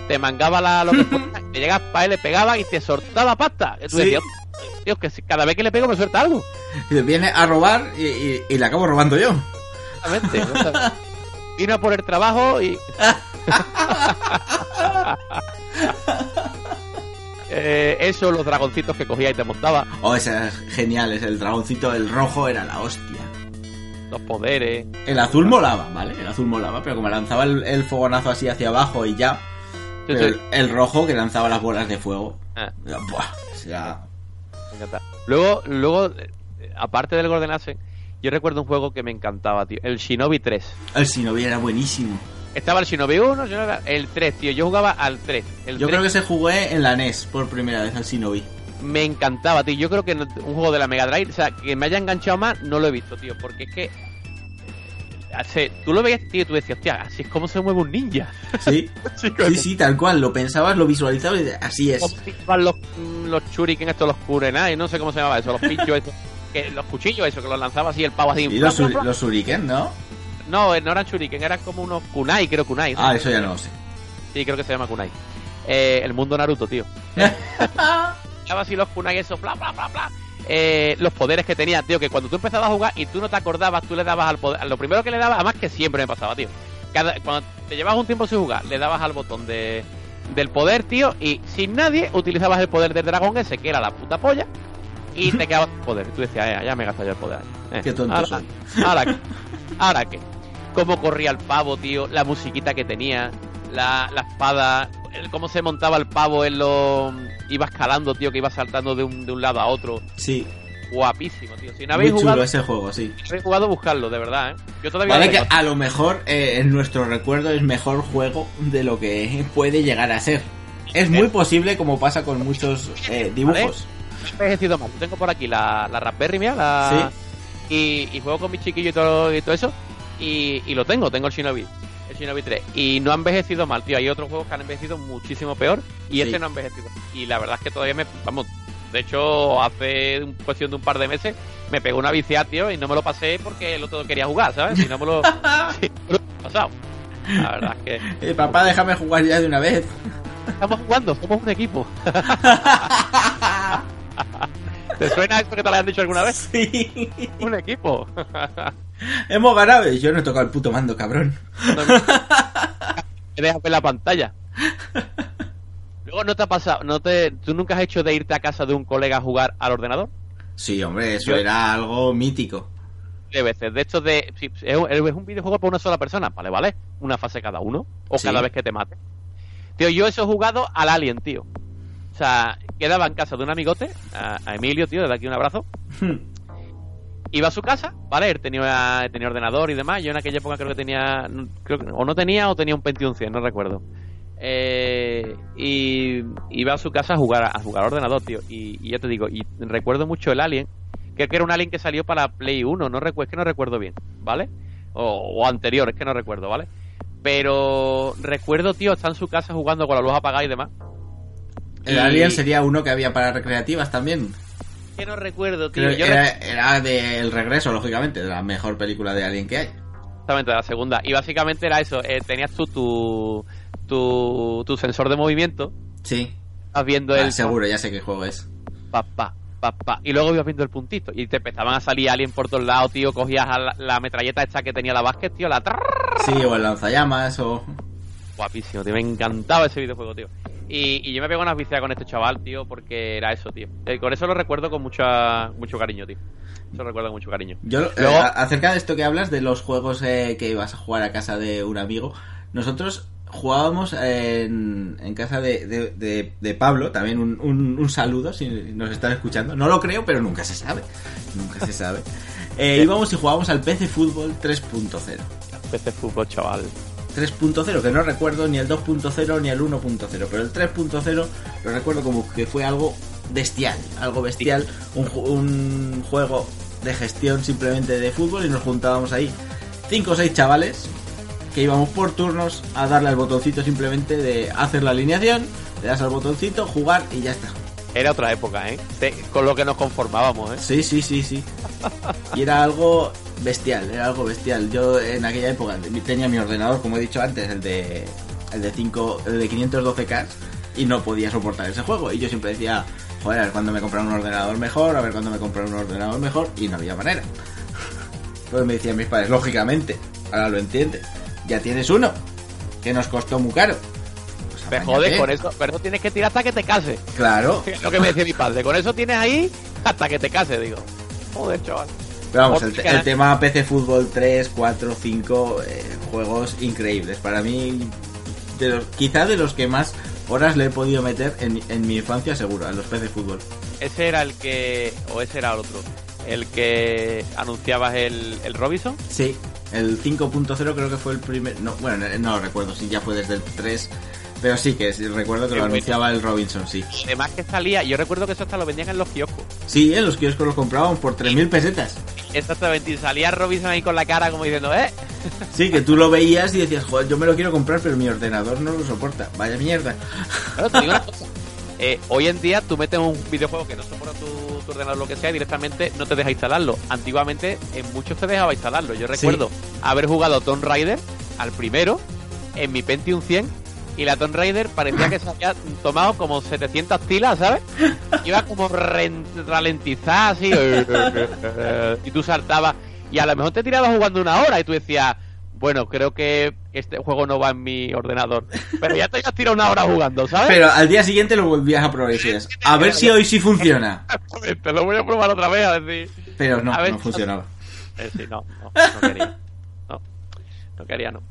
Te mangaba la, lo que fuera, te llegabas para él, le pegaba y te soltaba pasta. Y tú Sí. decías, tío, que cada vez que le pego me suelta algo. Y viene a robar y, y, y le acabo robando yo. Exactamente. Vino a por el trabajo y. Eh, eso, los dragoncitos que cogía y te montaba, Oh, ese es genial, es el dragoncito, el rojo era la hostia. los poderes. El azul molaba, ¿vale? El azul molaba, pero como lanzaba el, el fogonazo así hacia abajo y ya. Sí, Pero sí. el, el rojo que lanzaba las bolas de fuego. Ah. Buah, o sea, Me encanta. Luego, luego eh, aparte del Golden Axe, yo recuerdo un juego que me encantaba, tío. El Shinobi 3. el Shinobi era buenísimo. Estaba el Shinobi 1, Shinobi- el 3, tío. Yo jugaba al 3. El Yo 3 creo que se jugué en la NES por primera vez al Shinobi. me encantaba, tío. Yo creo que un juego de la Mega Drive, o sea, que me haya enganchado más, no lo he visto, tío. Porque es que. hace- Tú lo veías, tío, y tú decías, hostia, así es como se mueve un ninja. Sí, sí, sí, tal cual. Lo pensabas, lo visualizabas así es. Los, mm, los shuriken estos, los kurenai, no sé cómo se llamaba eso, los pinchos. Que, los cuchillos, eso, que los lanzaba así el pavo así. Y ¡plá, los, los Shuriken, ¿no? No, no eran shuriken, eran como unos kunai, creo kunai. Ah, eso ya no lo sé. Sí, creo que se llama kunai. Eh, el mundo Naruto, tío. Llama así los kunai, eso, bla, bla, bla, bla. Eh, los poderes que tenía, tío, que cuando tú empezabas a jugar y tú no te acordabas, tú le dabas al poder. Lo primero que le dabas, además que siempre me pasaba, tío. Cada, cuando te llevabas un tiempo sin jugar, le dabas al botón de, del poder, tío, y sin nadie utilizabas el poder del dragón ese, que era la puta polla, y te quedabas sin poder. Y tú decías, eh, ya me he gastado yo el poder. Eh, Qué tonto ahora, soy. ahora qué, ahora qué. Cómo corría el pavo, tío, la musiquita que tenía, la, la espada, el cómo se montaba el pavo en lo. Iba escalando, tío, que iba saltando de un, de un lado a otro. Sí, Guapísimo, tío. Si no muy habéis chulo jugado, ese juego, sí. si habéis jugado, buscarlo, de verdad, ¿eh? Yo todavía Vale que a lo mejor eh, en nuestro recuerdo es mejor juego de lo que puede llegar a ser. Es muy posible como pasa con muchos eh, dibujos. he. Yo tengo por aquí la, la Raspberry mía, la... Y, y juego con mi chiquillo y todo, y todo eso. Y, y lo tengo, tengo el Shinobi. El Shinobi 3. Y no ha envejecido mal, tío. Hay otros juegos que han envejecido muchísimo peor. Y Sí. este no ha envejecido. Y la verdad es que todavía me. Vamos. De hecho, hace un- cuestión de un par de meses me pegó una viciada, tío, y no me lo pasé porque el otro quería jugar, ¿sabes? Si no me lo, me he pasado. La verdad es que Eh, papá, déjame jugar ya de una vez. estamos jugando, somos un equipo. ¿Te suena esto que te lo hayan dicho alguna vez? Sí. Un equipo. Hemos ganado y yo no he tocado el puto mando, cabrón. Me dejas ver la pantalla. Luego no te ha pasado, no te, tú nunca has hecho de irte a casa de un colega a jugar al ordenador. Sí, hombre, eso Yo- era algo mítico. De veces, de hecho de, si- es, un, es un videojuego para una sola persona, vale, vale, una fase cada uno o Sí. cada vez que te mate. Tío, yo eso he jugado al Alien, tío. O sea, quedaba en casa de un amigote, a, a Emilio, tío, desde aquí un abrazo. Iba a su casa, ¿vale? Él tenía, tenía ordenador y demás. Yo en aquella época creo que tenía. Creo que, o no tenía o tenía un Pentium 100, no recuerdo. Eh, y iba a su casa a jugar a jugar ordenador, tío. Y, y yo te digo, y recuerdo mucho el Alien. Creo que era un Alien que salió para Play 1, no recuerdo, es que no recuerdo bien, ¿vale? O, o anterior, es que no recuerdo, ¿vale? Pero recuerdo, tío, está en su casa jugando con la luz apagada y demás. El Y- Alien sería uno que había para recreativas también. Que no recuerdo, tío. Yo era, era del regreso, lógicamente, de la mejor película de Alien que hay. Exactamente, la segunda. Y básicamente era eso, eh, tenías tú tu, tu, tu sensor de movimiento, Sí, vas viendo ah, el seguro, ya sé qué juego es. pa, pa, pa, pa, y luego ibas viendo el puntito y te empezaban a salir alguien por todos lados, tío, cogías a la, la metralleta esta que tenía la básquet, tío, la Sí, o el lanzallamas, o... guapísimo, tío, me encantaba ese videojuego, tío. Y, y yo me pego unas vicias con este chaval, tío, porque era eso, tío. Eh, con eso lo recuerdo con mucha, mucho cariño, tío. Eso lo recuerdo con mucho cariño. Yo, eh, Luego- a- acerca de esto que hablas, de los juegos eh, que ibas a jugar a casa de un amigo, nosotros jugábamos en, en casa de, de- de- de Pablo, también un, un- un saludo si nos están escuchando. No lo creo, pero nunca se sabe. Nunca se sabe. Eh, íbamos y jugábamos al PC Fútbol 3.0. Este fútbol, chaval. 3.0, que no recuerdo ni el 2.0 ni el 1.0, pero el 3.0 lo recuerdo como que fue algo bestial, algo bestial, un, un juego de gestión simplemente de fútbol y nos juntábamos ahí cinco o seis chavales que íbamos por turnos a darle al botoncito simplemente de hacer la alineación, le das al botoncito, jugar y ya está. Era otra época, ¿eh? Te- con lo que nos conformábamos, ¿eh? Sí, sí, sí, sí. Y era algo bestial, era algo bestial. Yo en aquella época tenía mi ordenador, como he dicho antes, el de el de 5, el de 512K y no podía soportar ese juego y yo siempre decía, joder, a ver cuándo me compran un ordenador mejor, a ver cuándo me compran un ordenador mejor y no había manera. Entonces me decían mis padres, lógicamente, ahora lo entiendes, ya tienes uno que nos costó muy caro. Pues Me apáñate. jodes con eso, pero tienes que tirar hasta que te cases. Claro, lo que me decía mi padre. Con eso tienes ahí hasta que te cases, digo. Joder, chaval. Pero vamos, el, el tema PC Fútbol 3, 4, 5, eh, juegos increíbles. Para mí, de los, quizá de los que más horas le he podido meter en, mi- en mi infancia, seguro, a los PC Fútbol. Ese era el que. O ese era el otro. El que anunciabas el, el Robinson. Sí, el 5.0 creo que fue el primer... No, bueno, no lo recuerdo si ya fue desde el 3, pero sí que sí, recuerdo que lo anunciaba el Robinson, sí. Además que salía. Yo recuerdo que eso hasta lo vendían en los kioscos. Sí, en los kioscos los comprábamos por 3.000 pesetas. Exactamente. Y salía Robinson ahí con la cara como diciendo, ¿eh? Sí, que tú lo veías y decías, joder, yo me lo quiero comprar, pero mi ordenador no lo soporta. Vaya mierda. Claro, te digo una cosa. Eh, hoy en día tú metes un videojuego que no soporta tu, tu ordenador lo que sea y directamente no te deja instalarlo. Antiguamente en muchos te dejaba instalarlo. Yo recuerdo haber jugado Tomb Raider al primero en mi Pentium 100 y la Tomb Raider parecía que se había tomado como 700 tilas, ¿sabes? Iba como ralentizada así y tú saltabas y a lo mejor te tirabas jugando una hora y tú decías bueno, creo que este juego no va en mi ordenador. Pero ya te has tirado una hora jugando, ¿sabes? Pero al día siguiente lo volvías a probar y decías, a ver si hoy sí funciona. Te lo voy a probar otra vez a decir. Pero no, A ver, no funcionaba. Eh, sí, no, no, no quería. No, no quería, no.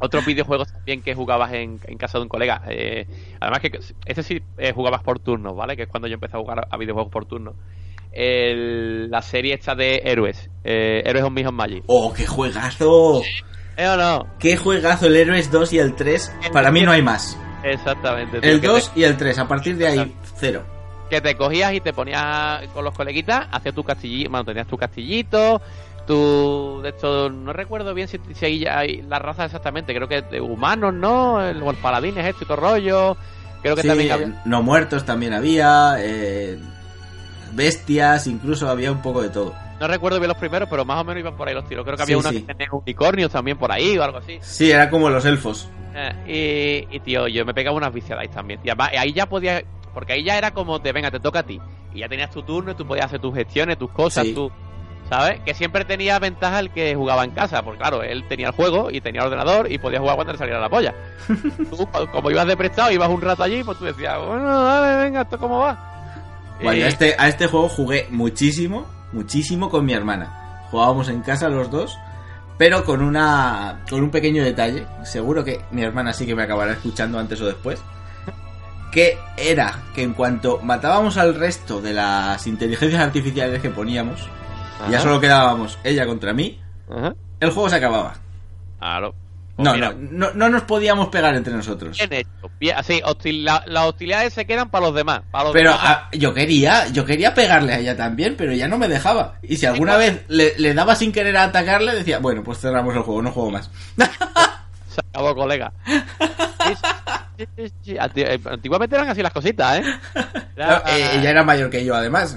Otros videojuegos también que jugabas en, en casa de un colega. eh, además que ese sí eh, jugabas por turnos, ¿vale? Que es cuando yo empecé a jugar a videojuegos por turnos. El- la serie esta de Héroes. Eh, Héroes of Mission Magic. ¡Oh, qué juegazo! ¿Eh o no? ¡Qué juegazo! El Héroes 2 y el 3. Para mí no hay más. Exactamente. tío, El que 2 y el 3. A partir de ahí, cero. que te cogías y te ponías con los coleguitas, hacías tu castillito, bueno, tenías tu castillito, tu... De esto, no recuerdo bien si, si hay, hay la raza exactamente, creo que de humanos, ¿no? El, o el paladines, esto y todo rollo. Creo que Sí, también había... no muertos también había. eh, bestias, incluso había un poco de todo. No recuerdo bien los primeros, pero más o menos iban por ahí los tiros. Creo que Sí, había sí. que tenía unicornios también por ahí o algo así. Sí, era como los elfos. Eh, y, y, tío, yo me pegaba unas viciadas también. Y además, ahí ya podías. Porque ahí ya era como de, venga, te toca a ti. Y ya tenías tu turno y tú podías hacer tus gestiones, tus cosas, tú. ¿Sabes? Que siempre tenía ventaja el que jugaba en casa. Porque claro, él tenía el juego y tenía el ordenador y podía jugar cuando le saliera la polla. tú, como ibas de prestado, ibas un rato allí, pues tú decías, bueno, dale, venga, ¿esto cómo va? Bueno, Y- a este, a este juego jugué muchísimo, muchísimo con mi hermana. Jugábamos en casa los dos, pero con una con un pequeño detalle. Seguro que mi hermana sí que me acabará escuchando antes o después. Que era que en cuanto matábamos al resto de las inteligencias artificiales que poníamos, ya solo quedábamos ella contra mí, ajá. el juego se acababa. Claro. Pues No, mira, no, no, no nos podíamos pegar entre nosotros. Bien hecho. Bien, así, hostil- la- las hostilidades se quedan para los demás. Para los Pero demás. ah, yo quería, yo quería pegarle a ella también, pero ya no me dejaba. Y si alguna vez le, le daba sin querer a atacarle, decía, bueno, pues cerramos el juego, no juego más. Se acabó, colega. Eh, Antiguamente eran así las cositas, ¿eh? Era- eh, ella era mayor que yo, además.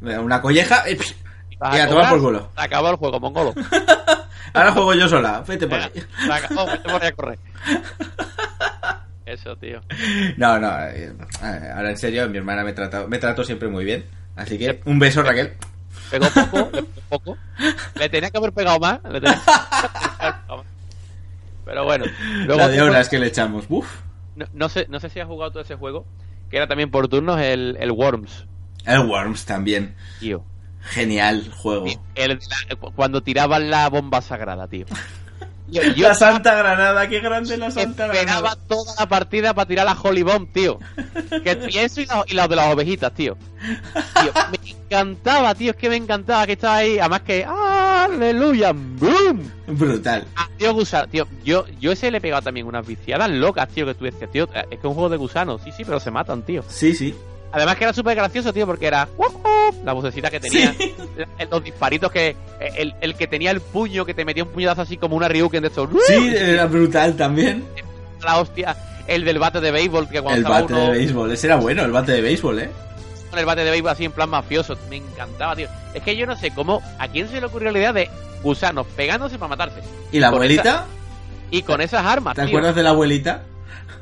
Una colleja y, pff, ibas y a tomar por culo. Se acabó el juego, mongolo. Ahora juego yo sola, vete por ahí. se acabó, vete por ahí a correr. Eso, tío. No, no, eh, ahora en serio, mi hermana me trata, me trató siempre muy bien. Así que un beso, Raquel. Pegó poco, le pegó poco. Le tenía que haber pegado más. Le tenía que haber pegado más. Pero bueno. Luego, La de horas que le echamos. Uf. no, no sé, no sé si has jugado todo ese juego. Que era también por turnos el, el Worms, El Worms también. tío. Genial juego. El- la- cuando tiraban la bomba sagrada, tío. Yo, yo La Santa Granada, qué grande la Santa esperaba Granada. toda la partida para tirar la Holy Bomb, tío. Que, y eso y la, y la de las ovejitas, tío. Tío, Me encantaba, tío. Es que me encantaba que estaba ahí. Además que... ¡Aleluya! ¡Boom! Brutal. Ah, tío, gusano. Tío, yo, yo ese le he pegado también unas viciadas locas, tío. Que tú decías, tío, es que es un juego de gusanos. Sí, sí, pero se matan, tío. Sí, sí. Además que era súper gracioso, tío, porque era la vocecita que tenía, los disparitos que el, el, que tenía el puño, que te metía un puñazo así como una Ryuken de estos. Sí, era brutal también. La hostia, el del bate de béisbol que cuando El bate de béisbol, ese era bueno, el bate de béisbol, ¿eh? Con el bate de béisbol así en plan mafioso, me encantaba, tío. Es que yo no sé cómo, ¿a quién se le ocurrió la idea de gusanos pegándose para matarse? ¿Y la abuelita? y con esas armas, ¿Te acuerdas de la abuelita?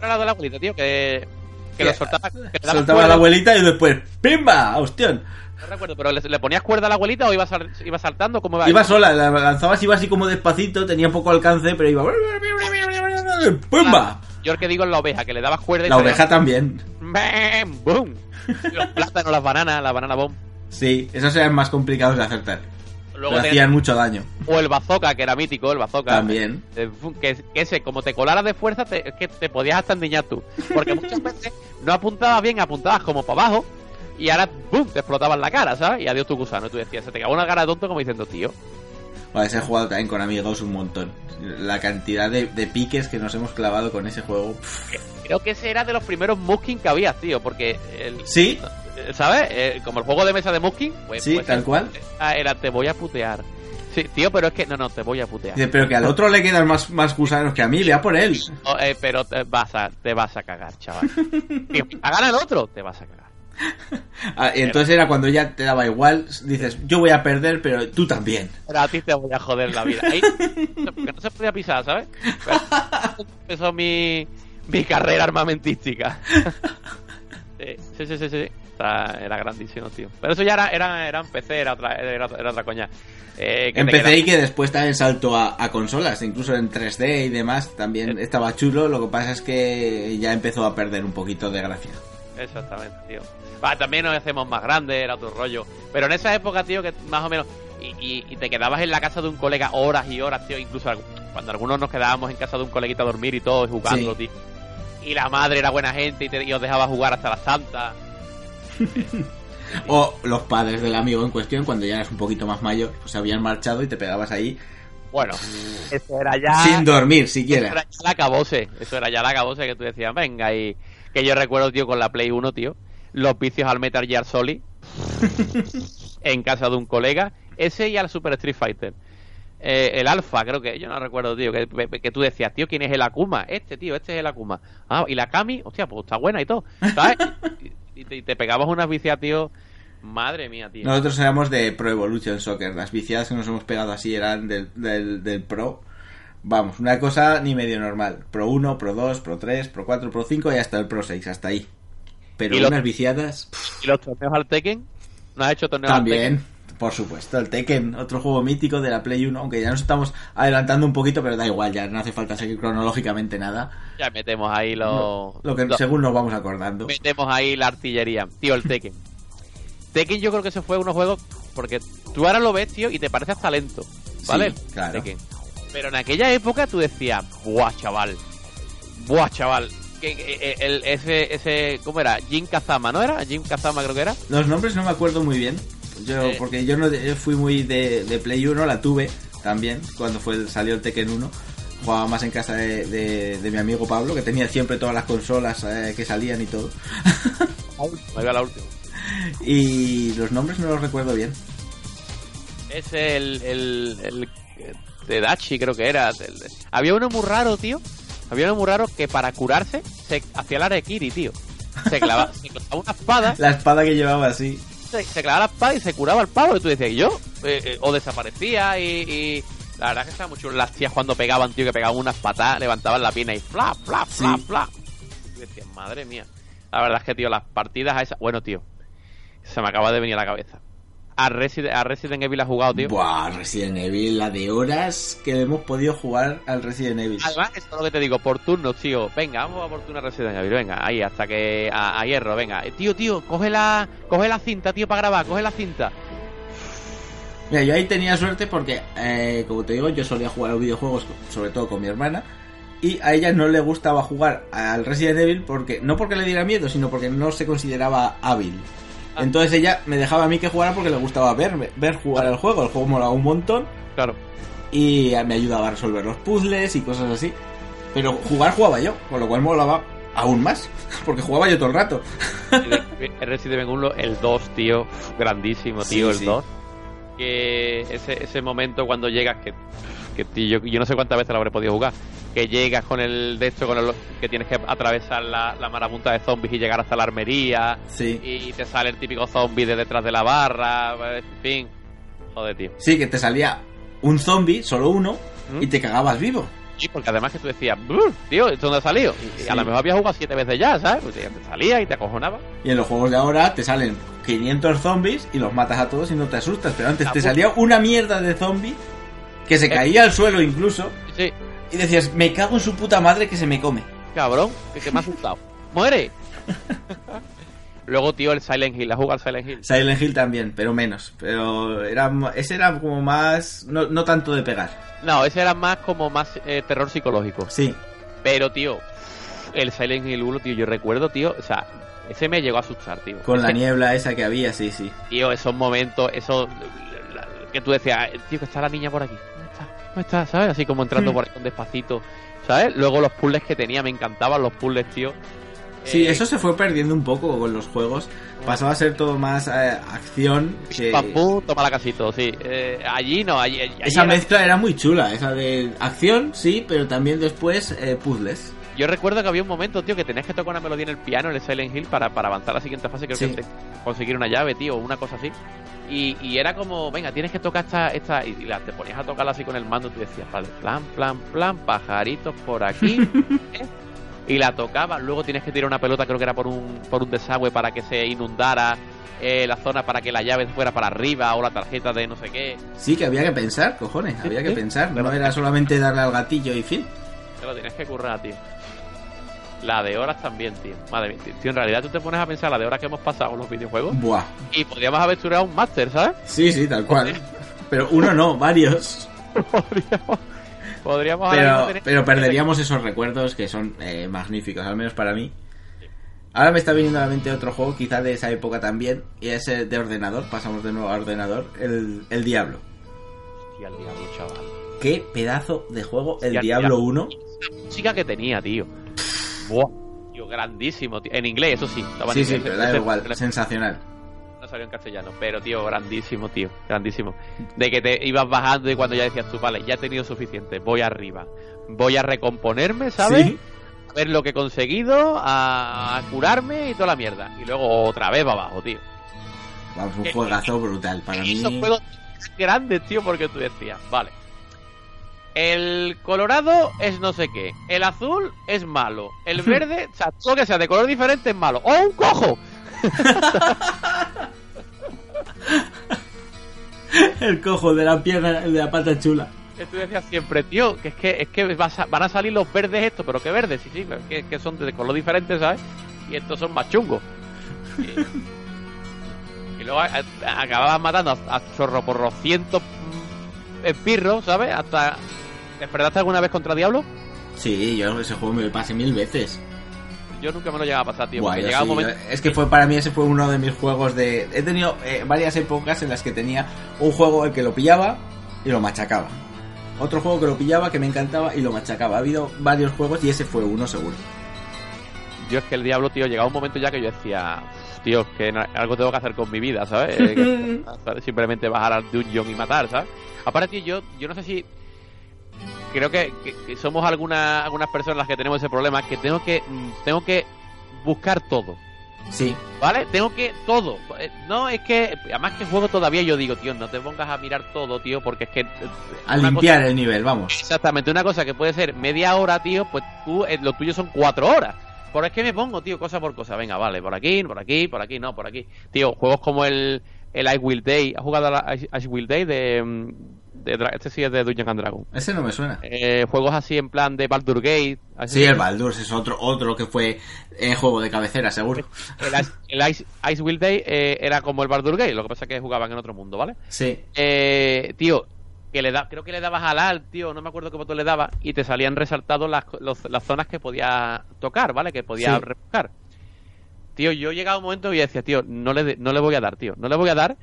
De la abuelita, tío, que que lo soltaba, que soltaba a la abuelita y después ¡Pimba! ¡Hostión! No recuerdo, pero ¿le, ponías cuerda a la abuelita o iba, iba saltando? ¿Cómo iba? Iba sola, la lanzabas, iba así como despacito, tenía poco alcance, pero iba... ¡Pumba! Yo el que digo es la oveja, que le dabas cuerda y La oveja también. ¡Bam! ¡Boom! Los plátanos, las bananas, la banana bomb. Sí, esos eran más complicados de acertar. Luego hacían mucho daño. O el bazooka, que era mítico, el bazooka. También. Eh, que, ese, como te colara de fuerza, te, que te podías hasta endiñar tú. Porque muchas veces no apuntabas bien, apuntabas como para abajo. Y ahora, ¡bum! Te explotabas la cara, ¿sabes? Y adiós tu gusano. Y tú decías, se te cagó una cara de tonto como diciendo, tío. Vale, ese jugado también con amigos un montón. La cantidad de, piques que nos hemos clavado con ese juego. Creo que ese era de los primeros Muskin que había, tío. Porque. El, sí. ¿Sabes? Eh, como el juego de mesa de Muskin. Pues, sí, pues tal cual. Era te voy a putear. Sí, tío, pero es que no, no, te voy a putear. pero que al otro le quedan más, más gusanos que a mí, vea por él. Eh, pero te vas, a, te vas a cagar, chaval. Hagan al otro, te vas a cagar. Ah, y entonces era cuando ya te daba igual, dices, yo voy a perder, pero tú también. Pero a ti te voy a joder la vida. Ahí, porque no se podía pisar, ¿sabes? empezó mi, mi carrera armamentística. sí, sí, sí, sí era grandísimo, tío. Pero eso ya era, era, era en PC, era otra, era, otra coña. Eh, en PC y que después también saltó a, consolas, incluso en 3D y demás, también estaba chulo, lo que pasa es que ya empezó a perder un poquito de gracia. Exactamente, tío. también nos hacemos más grandes, era otro rollo. Pero en esa época, tío, que más o menos... Y, te quedabas en la casa de un colega horas y horas, tío, incluso cuando algunos nos quedábamos en casa de un coleguita a dormir y todo, jugando, tío. Y la madre era buena gente y, y os dejaba jugar hasta las santas. o los padres del amigo en cuestión, cuando ya eras un poquito más mayor, pues se habían marchado y te pegabas ahí. Bueno, eso era ya. Sin dormir siquiera. Eso era ya la cabose. Eso era ya la cabose que tú decías, venga, y que yo recuerdo, tío, con la Play 1, tío, los vicios al Metal Gear Solid en casa de un colega, ese y al Super Street Fighter. Eh, el Alfa, creo que, yo no recuerdo, tío, que, que, tú decías, tío, ¿quién es el Akuma? Este, tío, este es el Akuma. Ah, y la Kami, hostia, pues está buena y todo, ¿sabes? y te, te pegabas unas vicias, tío. Madre mía, tío. Nosotros éramos de Pro Evolution Soccer. Las viciadas que nos hemos pegado así eran del, del, Pro. Vamos, una cosa ni medio normal. Pro 1, Pro 2, Pro 3, Pro 4, Pro 5 y hasta el Pro 6, hasta ahí. Pero unas viciadas. ¿Y los torneos al Tekken? ¿No has hecho torneos También. al Tekken? Por supuesto, el Tekken, otro juego mítico de la Play 1, aunque ya nos estamos adelantando un poquito, pero da igual, ya no hace falta seguir cronológicamente nada. Ya metemos ahí lo, lo que según nos vamos acordando. Metemos ahí la artillería, tío, el Tekken. Tekken yo creo que se fue unos juegos porque tú ahora lo ves, tío, y te parece hasta lento, ¿vale? claro. Pero en aquella época tú decías, buah, chaval, buah, chaval, que, el, ese, ese, ¿cómo era? Jin Kazama, ¿no era? Jin Kazama creo que era. Los nombres no me acuerdo muy bien. Yo, porque yo no fui muy de, Play 1, la tuve también cuando fue salió el Tekken 1. Jugaba más en casa de, mi amigo Pablo, que tenía siempre todas las consolas eh, que salían y todo. la última. Y los nombres no los recuerdo bien. Es el, el, el de Dachi, creo que era. había uno muy raro, tío. Había uno muy raro que para curarse se hacía la Arekiri, tío. Se clavaba, se clavaba una espada. La espada que llevaba así se, clavaba la espada y se curaba el pavo. Y tú decías, ¿y yo? Eh, eh, o desaparecía y, La verdad que estaba mucho las tías cuando pegaban, tío, que pegaban unas patadas, levantaban la pierna y fla, fla, fla, fla. Y decías, madre mía. La verdad es que, tío, las partidas a esa... Bueno, tío, se me acaba de venir a la cabeza a, Resident Evil ha jugado, tío. Buah, Resident Evil, la de horas que hemos podido jugar al Resident Evil. Además, esto es lo que te digo, por turnos, tío. Venga, vamos a por turno a Resident Evil, venga, ahí, hasta que. A, hierro, venga. Eh, tío, tío, coge la, coge la cinta, tío, para grabar, coge la cinta. Mira, yo ahí tenía suerte porque, eh, como te digo, yo solía jugar a los videojuegos, sobre todo con mi hermana. Y a ella no le gustaba jugar al Resident Evil porque no porque le diera miedo, sino porque no se consideraba hábil. Entonces ella me dejaba a mí que jugara porque le gustaba verme, ver jugar el juego. El juego molaba un montón. Claro. Y me ayudaba a resolver los puzzles y cosas así. Pero jugar jugaba yo, con lo cual molaba. aún más, porque jugaba yo todo el rato. Resident Evil 1, el 2, tío, grandísimo, tío, Sí, el sí. 2. Que ese, ese momento cuando llegas, que, que yo, yo no sé cuántas veces lo habré podido jugar, que llegas con el de esto, con el, que tienes que atravesar la, la marabunta de zombies y llegar hasta la armería, Sí. y te sale el típico zombie de detrás de la barra, en fin. Joder, tío. Sí, que te salía un zombie, solo uno, ¿Mm? y te cagabas vivo. Sí, porque además que tú decías, "Brr, tío, ¿esto dónde ha salido? Y, a lo mejor habías jugado siete veces ya, ¿sabes? Pues te salía y te acojonaba. Y en los juegos de ahora te salen 500 zombies y los matas a todos y no te asustas. Pero antes te salía una mierda de zombie que se Eh. caía al suelo incluso. Sí, Y decías, me cago en su puta madre que se me come. cabrón, que, que me ha asustado. ¡Muere! Luego, tío, el Silent Hill, ¿has jugado al Silent Hill? Silent Hill también, pero menos. Pero era, ese era como más... No, no tanto de pegar. No, ese era más como más eh, terror psicológico. Sí. Pero, tío, el Silent Hill 1, tío, yo recuerdo, tío, o sea, ese me llegó a asustar, tío. Con la niebla esa que había, sí, sí. Tío, esos momentos, esos que tú decías, tío, que está la niña por aquí. ¿Dónde está? ¿Dónde está? ¿Sabes? Así como entrando Hmm. por ahí con despacito. ¿Sabes? Luego los puzzles que tenía, me encantaban los puzzles, tío. Sí, Eh, eso se fue perdiendo un poco con los juegos. Pasaba a ser todo más eh, acción. Que... Toma la casito, sí. Eh, allí no, allí, allí Esa era- mezcla era muy chula, esa de acción, sí, pero también después eh, puzzles. Yo recuerdo que había un momento, tío, que tenías que tocar una melodía en el piano en el Silent Hill para, para avanzar a la siguiente fase, creo Sí. que conseguir una llave, tío, o una cosa así. Y, y era como, venga, tienes que tocar esta, esta, y, y la, te ponías a tocarla así con el mando, y tú decías, vale, plan, plan, plan, pajaritos por aquí. ¿eh? Y la tocabas, luego tienes que tirar una pelota, creo que era por un, por un desagüe para que se inundara eh, la zona para que la llave fuera para arriba, o la tarjeta de no sé qué. Sí, que había que pensar, cojones, había que pensar. No era solamente darle al gatillo y fin. Te lo tienes que currar, tío. La de horas también, tío. Madre mía, tío, en realidad tú te pones a pensar la de horas que hemos pasado con los videojuegos Buah. y podríamos haber estudiado un máster, ¿sabes? Sí, sí, tal cual. Pero uno no, varios. podríamos, podríamos Pero, tener- pero perderíamos esos recuerdos que son eh, magníficos, al menos para mí. Ahora me está viniendo a la mente otro juego, quizá de esa época también, y es el de ordenador, pasamos de nuevo a ordenador, el, el Diablo. Hostia, el diablo, chaval. Qué pedazo de juego, el Diablo. 1. La música que tenía, tío. Buah. Tío, grandísimo, tío. En inglés, eso sí. estaba en Sí, sí, inglés. pero da Ese- igual, ese- sensacional. No salió en castellano, pero tío, grandísimo, tío, grandísimo. De que te ibas bajando y cuando ya decías tú, vale, ya he tenido suficiente, voy arriba. Voy a recomponerme, ¿sabes? Sí. A ver lo que he conseguido, a, a curarme y toda la mierda. Y luego otra vez va abajo, tío. Vamos, un juegazo brutal. Para mí, Esos juegos grandes, tío, porque tú decías, vale. El colorado es no sé qué. El azul es malo. El verde, o sea, todo que sea de color diferente es malo. ¡O un cojo! el cojo de la pierna, de la pata chula. Tú decías siempre, tío, que es que, es que van a salir los verdes estos, pero ¿qué verdes? Sí, sí, que, que son de color diferente, ¿sabes? Y estos son más chungos. Y, y luego a- acababas matando a, a chorro por cientos mm, espirros, ¿sabes? Hasta... ¿Te enfrentaste alguna vez contra Diablo? Sí, yo ese juego me lo pasé mil veces. Yo nunca me lo llegaba a pasar, tío. Sí, un momento... es que fue para mí ese fue uno de mis juegos de he tenido eh, varias épocas en las que tenía un juego el que lo pillaba y lo machacaba otro juego que lo pillaba que me encantaba y lo machacaba ha habido varios juegos y ese fue uno seguro Yo es que el Diablo, tío, llegaba un momento ya que yo decía... "Uf, Tío, es que algo tengo que hacer con mi vida, ¿sabes? Simplemente bajar al dungeon y matar, ¿sabes? Aparte, tío, yo, yo no sé si... Creo que, que- que somos alguna- algunas personas las que tenemos ese problema, que tengo que mm, tengo que buscar todo, sí ¿vale? Tengo que todo. Eh, No, es que... Además que juego todavía yo digo, tío, no te pongas a mirar todo, tío, porque es que... eh, a limpiar el nivel vamos Exactamente, una cosa que puede ser media hora, tío, pues tú, eh, lo tuyo son cuatro horas. Por es que me pongo, tío, cosa por cosa. Venga, vale, por aquí, por aquí, por aquí, no, por aquí. Tío, juegos como el, el I Will Day. ¿Has jugado a la I, I Will Day de, mm, de Este sí es de Dungeons and Dragons. ese no me suena Eh, juegos así en plan de Baldur Gate. así. sí el Baldur's es otro otro que fue eh, juego de cabecera seguro El, Ice, el Ice, Ice Will Day eh, era como el Baldur Gate, lo que pasa es que jugaban en otro mundo, ¿vale? sí Eh, tío, que le da, creo que le dabas al alt, tío, no me acuerdo qué botón le dabas, y te salían resaltados las, los- las zonas que podías tocar, ¿vale? Que podías Sí. Tío, yo he llegado a un momento y decía, tío, no le, de- no le voy a dar, tío, no le voy a dar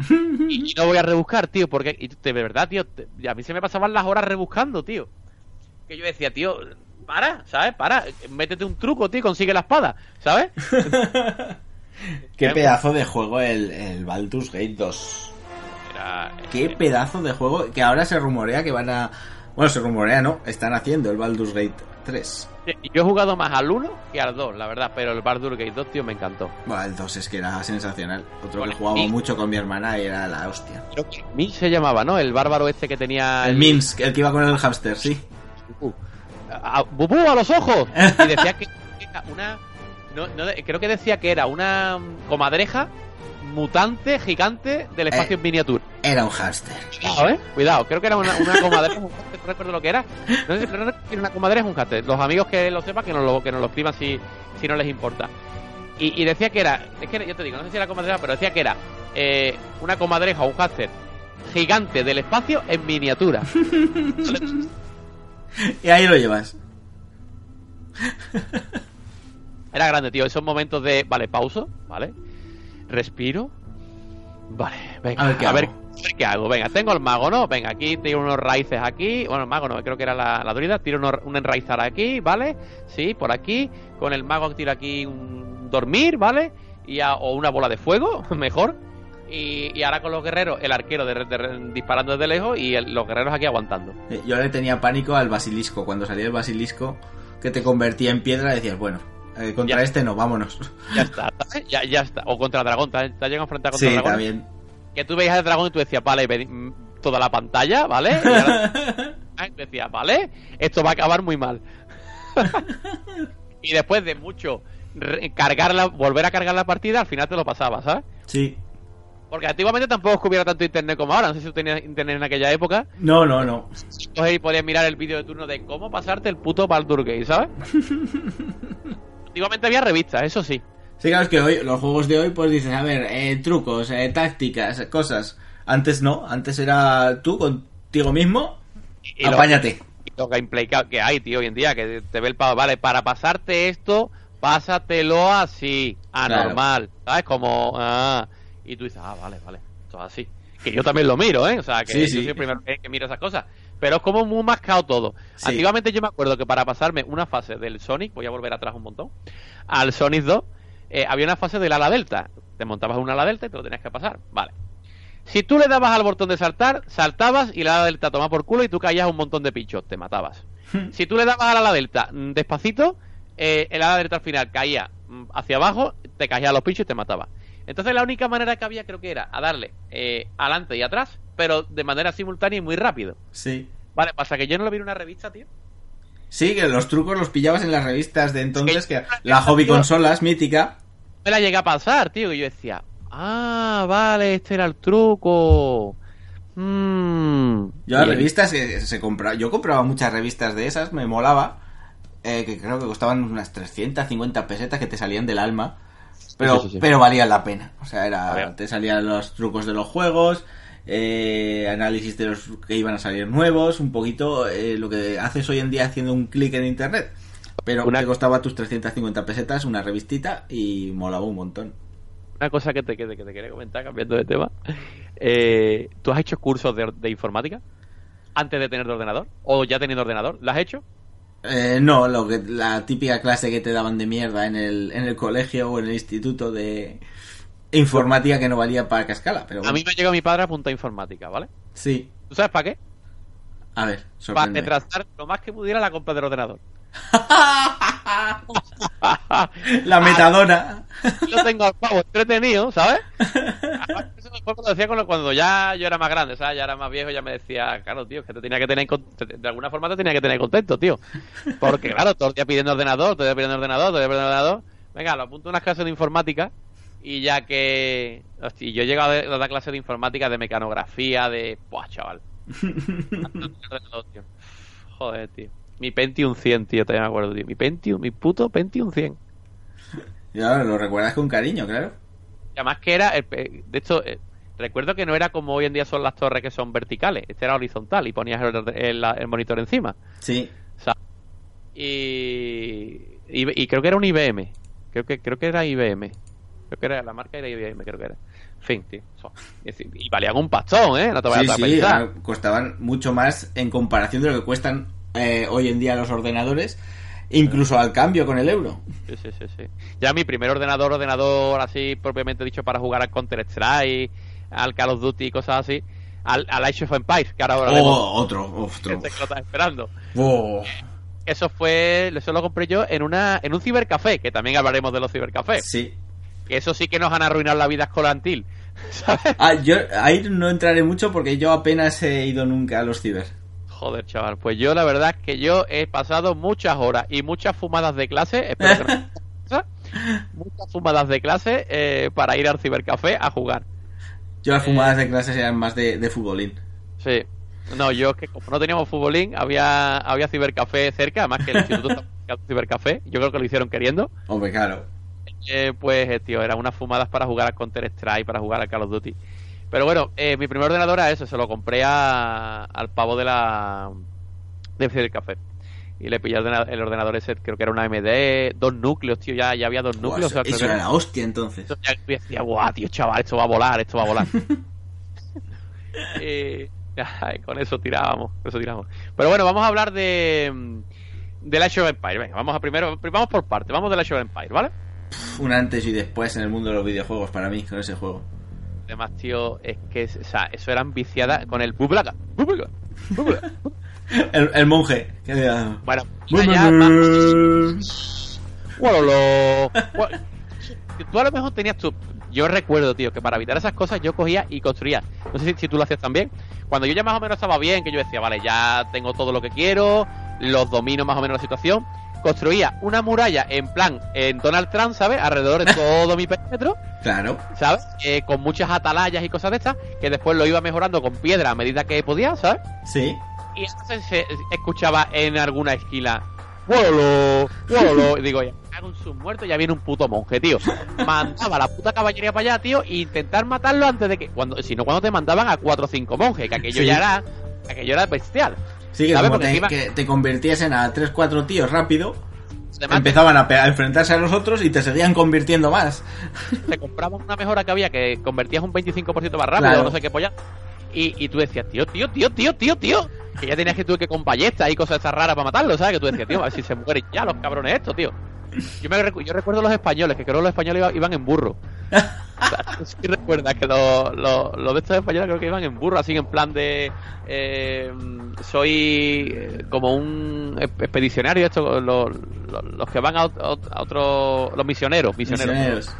y, y no voy a rebuscar, tío, porque, y de verdad, tío, te- a mí se me pasaban las horas rebuscando, tío. Que yo decía, tío, para, ¿sabes? Para, métete un truco, tío, consigue la espada, ¿sabes? Qué pedazo de juego el, el Baldur's Gate 2. Era, Qué eh, pedazo de juego que ahora se rumorea que van a... Bueno, se rumorea, ¿no? Están haciendo el Baldur's Gate 3. Yo he jugado más al 1 que al 2, la verdad, pero el Baldur's Gate 2, tío, me encantó. Bueno, el 2 es que era sensacional. Otro Vale, que jugaba mucho con mi hermana y era la hostia. Creo que Min se llamaba, ¿no? El bárbaro este que tenía... El Minsk, el que iba con el hámster, sí. Uh, a, ¡Bubú, a los ojos! Y decía que era una... no- no creo que decía que era una comadreja mutante gigante del espacio Eh. en miniatura. Era un hámster. Cuidado, ¿eh? Cuidado, creo que era una, una comadreja, no recuerdo lo que era. No sé si no una comadreja o un hámster. Los amigos que lo sepan, que nos lo, que nos lo escriban si, si no les importa. Y, y decía que era, es que yo te digo, no sé si era comadreja, pero decía que era eh, una comadreja o un hámster gigante del espacio en miniatura. Y ahí lo llevas. Era grande, tío. Esos momentos de, vale, pauso, ¿vale? Respiro. Vale, venga, ver a ver qué hago. Venga, tengo el mago, ¿no? Venga, aquí tiro unos raíces aquí. Bueno, el mago no, creo que era la, la druida. Tiro unos- un enraizar aquí, ¿vale? Sí, por aquí. Con el mago tiro aquí un dormir, ¿vale? Y a- o una bola de fuego, mejor. Y, y ahora con los guerreros, el arquero de- de- disparando desde lejos y el- los guerreros aquí aguantando. Eh, Yo le tenía pánico al basilisco. Cuando salía el basilisco que te convertía en piedra, decías, bueno, eh, contra Ya. este no, vámonos. Ya está, ya, ya está. O contra el dragón, ¿te has llegado a enfrentar contra Sí, el dragón? también. Que tú veías el dragón y tú decías, vale, mm, toda la pantalla, ¿vale? Y ahora y tú decías, vale, esto va a acabar muy mal. y después de mucho re- cargar la, volver a cargar la partida, al final te lo pasabas, ¿sabes? Sí. Porque antiguamente tampoco hubiera tanto internet como ahora, no sé si tú tenías internet en aquella época, No, no, no. entonces ahí podías mirar el vídeo de turno de cómo pasarte el puto Baldur Gate, ¿sabes? antiguamente había revistas, eso sí. Sí, claro, es que hoy, los juegos de hoy, pues dices, a ver, eh, trucos, eh, tácticas, cosas. Antes no, antes era tú contigo mismo, Y apáñate. y los gameplay que que hay, tío, hoy en día, que te ve el pavo, vale, para pasarte esto, pásatelo así, anormal, ¿sabes? Como, ah, y tú dices, ah, vale, vale, es así. Que yo también lo miro, ¿eh? O sea, que Sí, yo sí. soy el primero que, que miro esas cosas. Pero es como muy mascado todo. Sí. Antiguamente yo me acuerdo que para pasarme una fase del Sonic, voy a volver atrás un montón, al Sonic 2, eh, había una fase del ala delta. Te montabas un ala delta y te lo tenías que pasar. Vale. Si tú le dabas al botón de saltar, saltabas y la ala delta tomaba por culo y tú caías un montón de pinchos, te matabas. Si tú le dabas al ala delta mm, despacito, eh, el ala delta al final caía mm, hacia abajo, te caía a los pinchos y te mataba. Entonces la única manera que había creo que era a darle eh, adelante y atrás, pero de manera simultánea y muy rápido. Sí. Vale, pasa que yo no lo vi en una revista, tío. Sí, que los trucos los pillabas en las revistas de entonces, que- que la hobby consolas mítica. Me la llegué a pasar, tío, y yo decía, ah, vale, este era el truco. Mm. Yo las revistas que se compraba, yo compraba muchas revistas de esas, me molaba, eh, que creo que costaban unas 350 pesetas que te salían del alma, pero, Sí, sí, sí. pero valían la pena. O sea, era, te salían los trucos de los juegos, eh, análisis de los que iban a salir nuevos, un poquito eh, lo que haces hoy en día haciendo un clic en internet. Pero Una- te costaba tus 350 pesetas, una revistita y molaba un montón. Una cosa que te, que te, que te quería comentar, cambiando de tema. Eh, ¿Tú has hecho cursos de, de informática antes de tener ordenador? ¿O ya teniendo ordenador? ¿Lo has hecho? Eh, no, lo que, la típica clase que te daban de mierda en el, en el colegio o en el instituto de informática que no valía para cascala, pero A mí me ha llegado mi padre a punta informática, ¿vale? sí. ¿Tú sabes para qué? A ver, Para sorprende. retrasar lo más que pudiera la compra del ordenador. La metadona. Yo tengo al pavo entretenido, ¿sabes? Eso lo decía cuando- ya yo era más grande, ¿sabes? Ya era más viejo, ya me decía, claro, tío, que te tenía que tener, de alguna forma te tenía que tener contento, tío. Porque, claro, todo el día pidiendo ordenador, todo el día pidiendo ordenador, todo el día pidiendo ordenador. Venga, lo apunto a unas clases de informática y ya que... Hostia, yo he llegado a dar clases de informática, de mecanografía, de... Buah, chaval. Joder, tío. Mi Pentium 100, tío, todavía me acuerdo, tío. Mi Pentium, mi puto Pentium 100. Y ahora lo recuerdas con cariño, claro. Y además que era, el pe- de hecho, eh, recuerdo que no era como hoy en día son las torres que son verticales, este era horizontal y ponías el, el- el monitor encima. Sí. O sea, y, y, y creo que era un IBM, creo que creo que era IBM, creo que era la marca era IBM, creo que era. En fin, tío. y valían un pastón, ¿eh? No te Sí, vayas a sí, costaban mucho más en comparación de lo que cuestan eh, hoy en día los ordenadores, incluso al cambio con el euro. Sí, sí, sí, sí. Ya mi primer ordenador, ordenador así propiamente dicho para jugar al Counter-Strike, al Call of Duty y cosas así, al, al Age of Empires, que ahora ahora vemos Oh, otro, otro. gente que lo está esperando. Oh, Eso fue, eso lo compré yo en una en un cibercafé, que también hablaremos de los cibercafés. sí. Que eso sí que nos han arruinado la vida escolantil. ¿Sabes? Ah, yo ahí no entraré mucho porque yo apenas he ido nunca a los ciber. Joder, chaval. Pues yo la verdad es que yo he pasado muchas horas y muchas fumadas de clase, espero que no muchas fumadas de clase eh, para ir al cibercafé a jugar. Yo las fumadas de clases eran más de, de futbolín. Sí. No, yo es que como no teníamos futbolín, había, había cibercafé cerca, además que el instituto estaba cibercafé. Yo creo que lo hicieron queriendo. Hombre, claro. Eh, pues, eh, tío, eran unas fumadas para jugar al Counter-Strike, para jugar al Call of Duty. Pero bueno, eh, mi primer ordenador era eso, se lo compré a- al pavo de la del cibercafé. Y le pillé el ordena- el ordenador ese, creo que era una AMD, dos núcleos, tío, ya, ya había dos Buah, núcleos. eso o sea, eso creo que- era la hostia entonces. Ya decía, guau, tío, chaval, esto va a volar, esto va a volar. Ay, con eso tirábamos, con eso tirábamos. Pero bueno, vamos a hablar de de la of Empire. Venga, vamos a primero, vamos por parte, vamos de la of Empire, ¿vale? Un antes y después en el mundo de los videojuegos para mí con ese juego. Además, tío, es que, o sea, eso eran viciadas con el bublaga, bublaga, bublaga. El, el monje. que Bueno, bueno, tú a lo mejor tenías tu... Yo recuerdo, tío, que para evitar esas cosas yo cogía y construía. No sé si, si tú lo hacías también. Cuando yo ya más o menos estaba bien, que yo decía, vale, ya tengo todo lo que quiero, los domino más o menos la situación, construía una muralla en plan, en Donald Trump, ¿sabes? Alrededor de todo mi perímetro, Claro. ¿sabes? Eh, con muchas atalayas y cosas de estas, que después lo iba mejorando con piedra a medida que podía, ¿sabes? Sí. Y entonces se escuchaba en alguna esquina, ¡Wololo! ¡Wololo! Y digo, ya, en sus ya viene un puto monje, tío. Mandaba la puta caballería para allá, tío, e intentar matarlo antes de que. cuando Si no, cuando te mandaban a cuatro o cinco monjes, que aquello Sí. ya era. Aquello era bestial. Sí, que como te, que te convirtiesen a 3-4 tíos rápido, empezaban a, a enfrentarse a los otros y te seguían convirtiendo más. te compraban una mejora que había que convertías un 25% más rápido, Claro. no sé qué polla. Y, y tú decías, tío, tío, tío, tío, tío, tío. Que ya tenías que tú que con ballestas y cosas esas raras para matarlo, ¿sabes? Que tú decías, tío, a ver si se mueren ya los cabrones estos, tío. Yo, me yo recuerdo los españoles, que creo que los españoles iba- iban en burro. O sea, tú sí recuerdas que los los de estos españoles creo que iban en burro, así en plan de. eh, soy eh, como un exp- expedicionario, esto, los, los, que van a, a otro. Los misioneros, misioneros. Misioneros.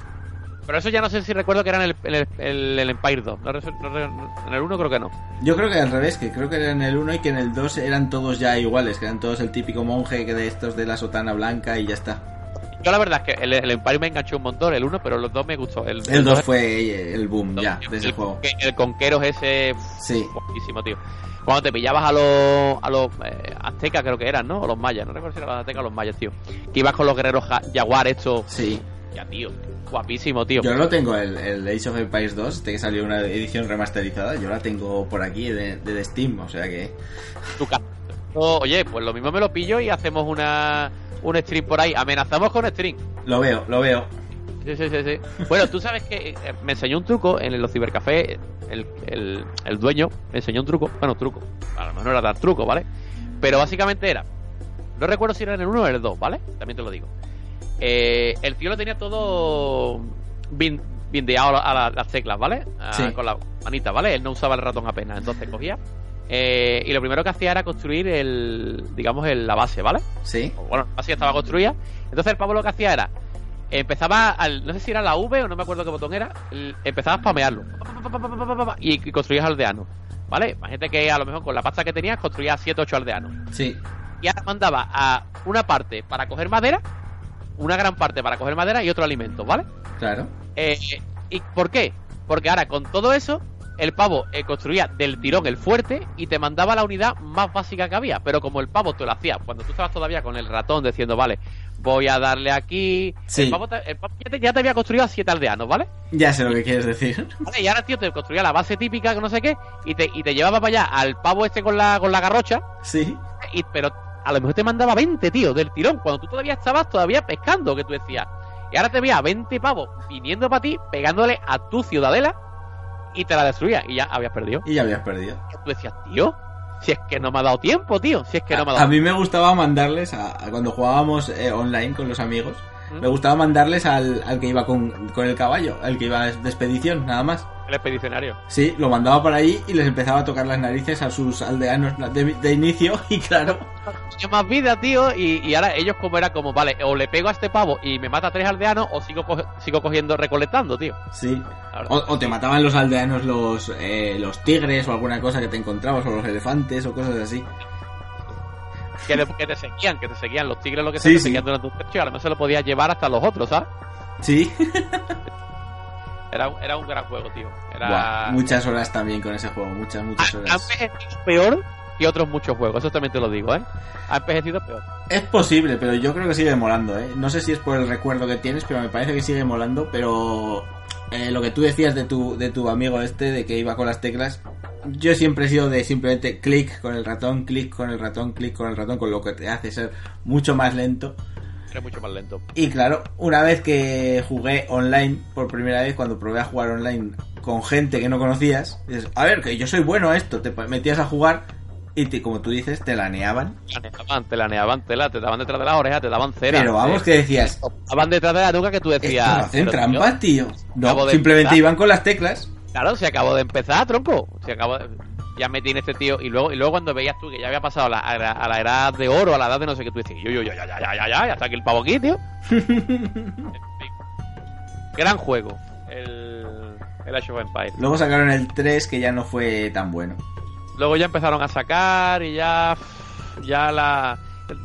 Pero eso ya no sé si recuerdo que era en el, en el, el- el Empire 2. No resu- no re- en el 1 creo que no. Yo creo que al revés, que creo que era en el 1 y que en el 2 eran todos ya iguales, que eran todos el típico monje que de estos de la sotana blanca y ya está. Yo la verdad es que el, el Empire me enganchó un montón, el 1, pero los dos me gustó. El, El 2 dos- fue el boom ya el- de ese el, juego. El conqueros ese. Sí. Buenísimo, tío. Cuando te pillabas a los, a los eh, aztecas, creo que eran, ¿no? O los mayas, no recuerdo si eran los aztecas o los mayas, tío. Que ibas con los guerreros ja- jaguar, esto. Sí. Ya, tío. Guapísimo, tío. Yo lo tengo, el, el Age of Empires 2, este que salió una edición remasterizada, yo la tengo por aquí de, de Steam, o sea que... Tu No, Oye, pues lo mismo me lo pillo y hacemos una un stream por ahí. Amenazamos con stream. Lo veo, lo veo. Sí, sí, sí, sí. Bueno, tú sabes que eh, me enseñó un truco en los cibercafés. El, el, el dueño me enseñó un truco. Bueno, truco. A lo mejor no era dar truco, ¿vale? Pero básicamente era. No recuerdo si era en el 1 o en el 2, ¿vale? También te lo digo. Eh, el tío lo tenía todo bin- bindeado a, la- las teclas, ¿vale? Ah, Sí. Con la manita, ¿vale? Él no usaba el ratón apenas. Entonces cogía. Eh, y lo primero que hacía era construir el. digamos, el, la base, ¿vale? Sí, bueno, así estaba construida. Entonces el pavo lo que hacía era, empezaba, al, no sé si era la V o no me acuerdo qué botón era, el- empezaba a spamearlo. Pa, pa, pa, pa, pa, pa, pa, pa, Y, y construías aldeanos. ¿Vale? Imagínate que a lo mejor con la pasta que tenías construías 7 8 aldeanos. sí. Y ahora mandaba a una parte para coger madera, una gran parte para coger madera y otro alimento, ¿vale? Claro. Eh, ¿Y por qué? Porque ahora con todo eso, el pavo eh, construía del tirón el fuerte y te mandaba la unidad más básica que había. Pero como el pavo te lo hacía, cuando tú estabas todavía con el ratón diciendo, vale, voy a darle aquí. Sí. El pavo, te- el pavo ya, te, ya te había construido a siete aldeanos, ¿vale? Ya sé lo que quieres decir. ¿Vale? Y ahora, tío, te construía la base típica, que no sé qué, y te, y te llevaba para allá al pavo este con la, con la garrocha, Sí. y, pero a lo mejor te mandaba 20, tío, del tirón, cuando tú todavía estabas todavía pescando, que tú decías. Y ahora te veía a 20 pavos viniendo para ti, pegándole a tu ciudadela, y te la destruía, y ya habías perdido. Y ya habías perdido. Y tú decías, tío, Si es que no me ha dado tiempo, tío. Si es que no me ha A dado mí me gustaba mandarles, a, a cuando jugábamos eh, online con los amigos, ¿Mm? me gustaba mandarles al, al que iba con, con el caballo, al que iba de expedición, nada más. el expedicionario. Sí, lo mandaba por ahí y les empezaba a tocar las narices a sus aldeanos de, de inicio y claro, Tenía más vida, tío, y, y ahora ellos como era como, vale, o le pego a este pavo y me mata a tres aldeanos, o sigo, co- sigo cogiendo, recolectando, tío. sí. O, o te mataban los aldeanos los, eh, los tigres o alguna cosa que te encontrabas, o los elefantes o cosas así. Que, te seguían, que te seguían. Los tigres lo que Sí, sea, te sí. seguían durante un y a lo mejor se lo podías llevar hasta los otros, ¿sabes? Sí, Era, era un gran juego, tío. Era... Muchas horas también con ese juego, muchas, muchas ha, ha horas. envejecido peor que otros muchos juegos, eso también te lo digo, ¿eh? Ha envejecido peor. Es posible, pero yo creo que sigue molando, ¿eh? No sé si es por el recuerdo que tienes, pero me parece que sigue molando, pero eh, lo que tú decías de tu, de tu amigo este, de que iba con las teclas, yo siempre he sido de simplemente clic con el ratón, clic con el ratón, clic con el ratón, con lo que te hace ser mucho más lento. Era mucho más lento. Y claro, una vez que jugué online por primera vez, cuando probé a jugar online con gente que no conocías, dices, a ver, que yo soy bueno a esto, te metías a jugar y te, como tú dices, te laneaban. Te laneaban, te laneaban tela, te daban detrás de las orejas, te daban cera. Pero vamos, que decías, Daban detrás de la nuca que tú decías. Esto hacen "Pero, trampas, tío. No, simplemente empezar". iban con las teclas. Claro, se acabó de empezar, tronco. Se acabó de- Ya me tiene este tío. Y luego, y luego cuando veías tú que ya había pasado a la, a la- a la edad de oro, a la edad de no sé qué, tú decías, yo, yo, yo, ya, ya, ya, ya, ya, ya está aquí el pavo aquí, tío. En fin. Gran juego. El, el Age of Empires. Luego sacaron el 3 que ya no fue tan bueno. Luego ya empezaron a sacar y ya. Ya la.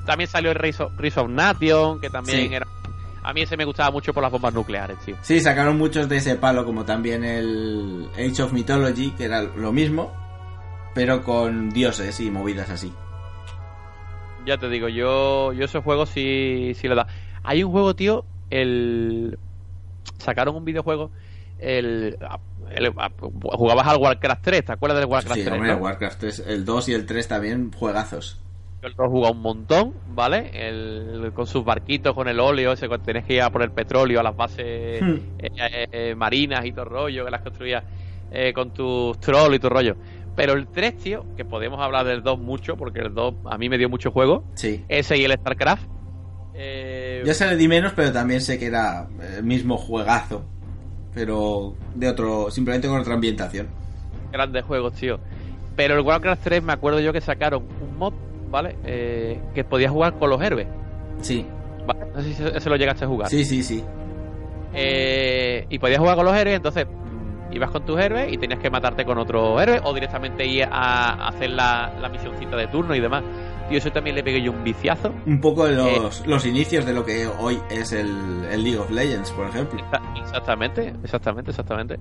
También salió el Rise of, Rise of Nation, que también Sí. era. A mí ese me gustaba mucho por las bombas nucleares, tío. Sí, sacaron muchos de ese palo, como también el Age of Mythology, que era lo mismo, pero con dioses y movidas así. Ya te digo, yo, yo esos juegos sí, sí le da. Hay un juego, tío, el. Sacaron un videojuego. El, el- jugabas al Warcraft 3, ¿te acuerdas del Warcraft Sí, 3? hombre, no? el Warcraft 3, el 2 y el 3 también, juegazos. Yo lo he jugado un montón, ¿vale? El, con sus barquitos, con el óleo, ese cuando tenés que ir a por el petróleo a las bases Hmm. eh, eh, eh, marinas y todo el rollo, que las construías eh, con tus trolls y tu rollo. Pero el 3, tío, que podemos hablar del 2 mucho, porque el 2 a mí me dio mucho juego, Sí. ese y el StarCraft. Eh, Ya se le di menos, pero también sé que era el mismo juegazo. Pero de otro, simplemente con otra ambientación. grandes juegos, tío. Pero el Warcraft 3 me acuerdo yo que sacaron un mod, ¿vale? Eh, que podías jugar con los héroes. Sí, ¿vale? No sé si ese lo llegaste a jugar. sí, sí, sí. Eh, y podías jugar con los héroes, entonces mm, ibas con tus héroes y tenías que matarte con otro héroe o directamente ir a hacer la, la misioncita de turno y demás. Tío, eso también le pegué yo un viciazo. Un poco los, los inicios de lo que hoy es el, el League of Legends, por ejemplo. Exa- Exactamente, exactamente, exactamente.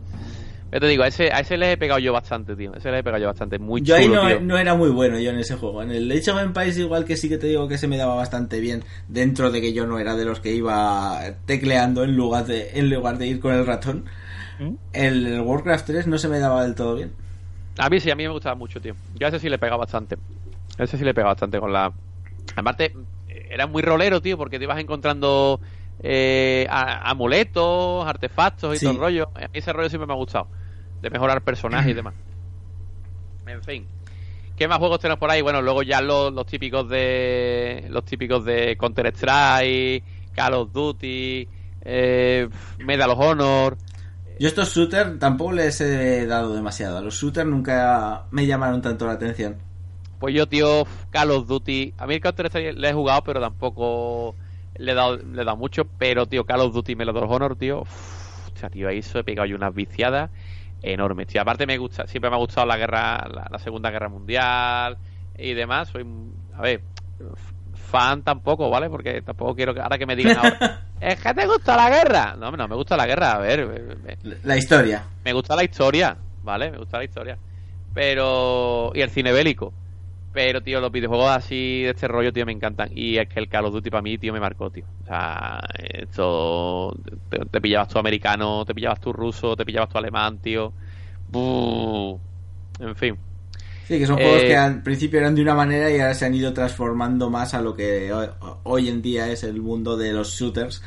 Yo te digo, a ese, a ese le he pegado yo bastante, tío. A ese le he pegado yo bastante. Muy Yo chulo, ahí no, tío. no era muy bueno yo en ese juego. En el Age of Empires igual que sí que te digo que se me daba bastante bien dentro de que yo no era de los que iba tecleando en lugar de, en lugar de ir con el ratón. ¿Mm? El, el Warcraft 3 no se me daba del todo bien. A mí sí, a mí me gustaba mucho, tío. Yo a ese sí le pegaba bastante. Ese sí le pegaba bastante con la... Aparte, era muy rolero, tío, porque te ibas encontrando eh, amuletos, artefactos y Sí. todo el rollo. A mí ese rollo siempre me ha gustado. De mejorar personajes y demás. En fin. ¿Qué más juegos tenemos por ahí? Bueno, luego ya los, los típicos de... Los típicos de Counter-Strike, Call of Duty, eh, Medal of Honor... Yo estos shooters tampoco les he dado demasiado. A los shooters nunca me llamaron tanto la atención. Pues yo, tío, Call of Duty. A mí el Counter Strike le he jugado, pero tampoco le he dado, le he dado mucho. Pero, tío, Call of Duty Medal of Honor, tío. uf, o sea, tío, ahí eso he pegado yo unas viciadas enormes, tío. Aparte, me gusta, siempre me ha gustado la guerra, la, la Segunda Guerra Mundial y demás. Soy, a ver, fan tampoco, ¿vale? Porque tampoco quiero que ahora que me digan ahora. ¿Es que te gusta la guerra? No, no me gusta la guerra. A ver, me- me- La historia. me gusta la historia, ¿vale? Me gusta la historia. Pero. Y el cine bélico. Pero, tío, los videojuegos así de este rollo, tío, me encantan. Y es que el Call of Duty para mí, tío, me marcó, tío. O sea, esto. Te, te pillabas tú americano, te pillabas tú ruso, te pillabas tú alemán, tío. Buh. En fin. Sí, que son Eh, juegos que al principio eran de una manera y ahora se han ido transformando más a lo que hoy, en día es el mundo de los shooters,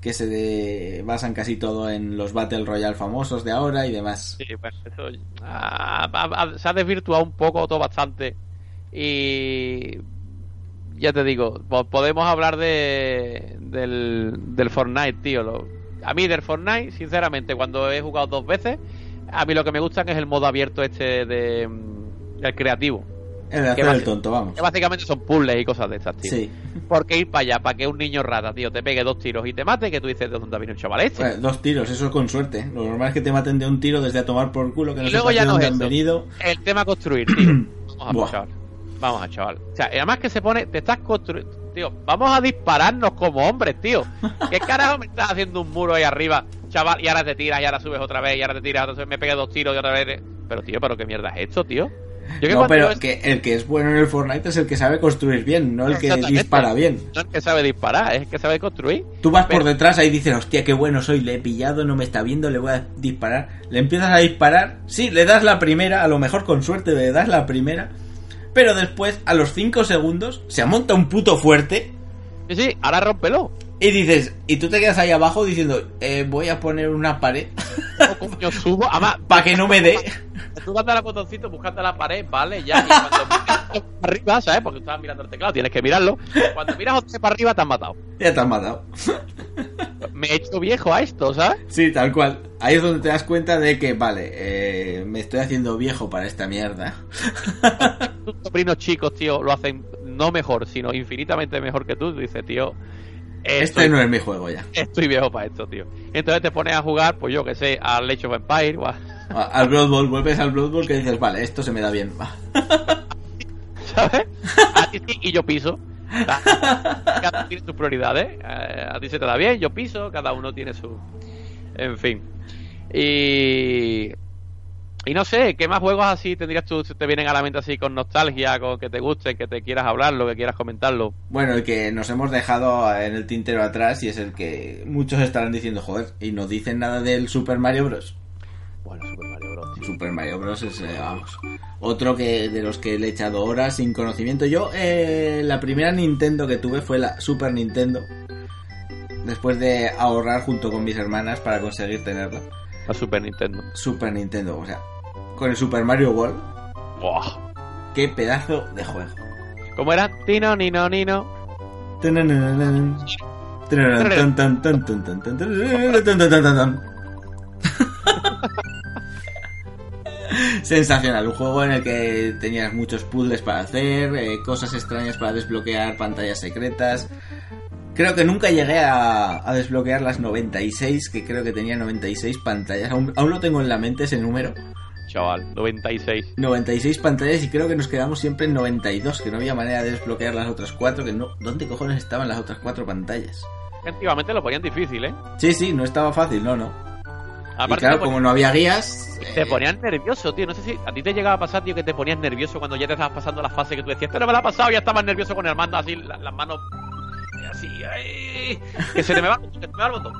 que se de- basan casi todo en los Battle Royale famosos de ahora y demás. Sí, bueno, eso. ah, se ha desvirtuado un poco todo bastante. Y ya te digo, po- podemos hablar de del, del Fortnite, tío. Lo- a mí del Fortnite, sinceramente, cuando he jugado dos veces, a mí lo que me gusta es el modo abierto este de mm, el creativo. El de Que hacer el basi- tonto, vamos. Que básicamente son puzzles y cosas de estas, tío. Sí. ¿Por qué ir para allá? Para que un niño rata, tío, te pegue dos tiros y te mate, que tú dices de dónde viene un chaval este. Bueno, dos tiros, eso con suerte. Lo normal es que te maten de un tiro desde a tomar por culo, que no Y luego ya no es han eso. venido. El tema construir, tío. Vamos a. Vamos a chaval. O sea, además que se pone, te estás construyendo. Tío, vamos a dispararnos como hombres, tío. ¿Qué carajo me estás haciendo un muro ahí arriba, chaval? Y ahora te tiras, y ahora subes otra vez, y ahora te tiras, otra vez me pegué dos tiros y otra vez. Pero, tío, ¿pero qué mierda es esto, tío? Yo que No, pero que el que es bueno en el Fortnite es el que sabe construir bien, no el que dispara bien. No es que sabe disparar, es que sabe construir. Tú vas por detrás ahí y dices, hostia, qué bueno soy, le he pillado, no me está viendo, le voy a disparar. Le empiezas a disparar, sí, le das la primera, a lo mejor con suerte le das la primera, pero después, a los 5 segundos, se amonta un puto fuerte Sí, sí, ahora rómpelo. y dices, y tú te quedas ahí abajo diciendo, eh, voy a poner una pared O coño, subo. Para que no me dé. Tú vas a dar botoncito buscando la pared, vale, ya. Y cuando miras para arriba, ¿sabes? Porque tú estabas mirando el teclado, tienes que mirarlo. Cuando miras otra para arriba, te han matado. Ya te has matado. Me he hecho viejo a esto, ¿sabes? Sí, tal cual. Ahí es donde te das cuenta de que, vale, eh, me estoy haciendo viejo para esta mierda. Tus sobrinos chicos, tío, lo hacen no mejor, sino infinitamente mejor que tú. Dices, tío, Este estoy, no es mi juego ya. estoy viejo para esto, tío. Entonces te pones a jugar, pues yo que sé, al Age of Empire o a- Al Blood Bowl, vuelves al Blood Bowl que dices, vale, esto se me da bien. va. ¿sabes? A ti sí, y yo piso. Cada uno tiene sus prioridades. Eh, A ti se te da bien, yo piso, cada uno tiene su. En fin. Y. Y no sé, ¿qué más juegos así tendrías tú, te vienen a la mente así con nostalgia, con que te gusten, que te quieras hablarlo, que quieras comentarlo? Bueno, el que nos hemos dejado en el tintero atrás y es el que muchos estarán diciendo, joder, y no dicen nada del Super Mario Bros. Bueno, Super Mario Bros. tío. Super Mario Bros. es, eh, vamos, otro que de los que le he echado horas sin conocimiento. Yo, eh, la primera Nintendo que tuve fue la Super Nintendo. Después de ahorrar junto con mis hermanas para conseguir tenerla. La Super Nintendo. Super Nintendo, o sea, con el Super Mario World. ¡Buah! ¡Qué pedazo de juego! ¿Cómo era? Tino, Nino, Nino. Sensacional, un juego en el que tenías muchos puzzles para hacer, cosas extrañas para desbloquear, pantallas secretas. Creo que nunca llegué a, a, desbloquear las 96, que creo que tenía 96 pantallas. Aún, aún lo tengo en la mente ese número. Chaval, 96. 96 pantallas y creo que nos quedamos siempre en 92, que no había manera de desbloquear las otras cuatro, que no... ¿Dónde cojones estaban las otras cuatro pantallas? Antiguamente lo ponían difícil, ¿eh? Sí, sí, no estaba fácil, no, no. Y Aparte claro, como no había guías... te eh, ponían nervioso, tío. No sé si a ti te llegaba a pasar, tío, que te ponías nervioso cuando ya te estabas pasando la fase que tú decías, pero me la ha pasado, ya estabas nervioso con el mando así, la- las manos así, ay, que se te me va, que se te me va el botón.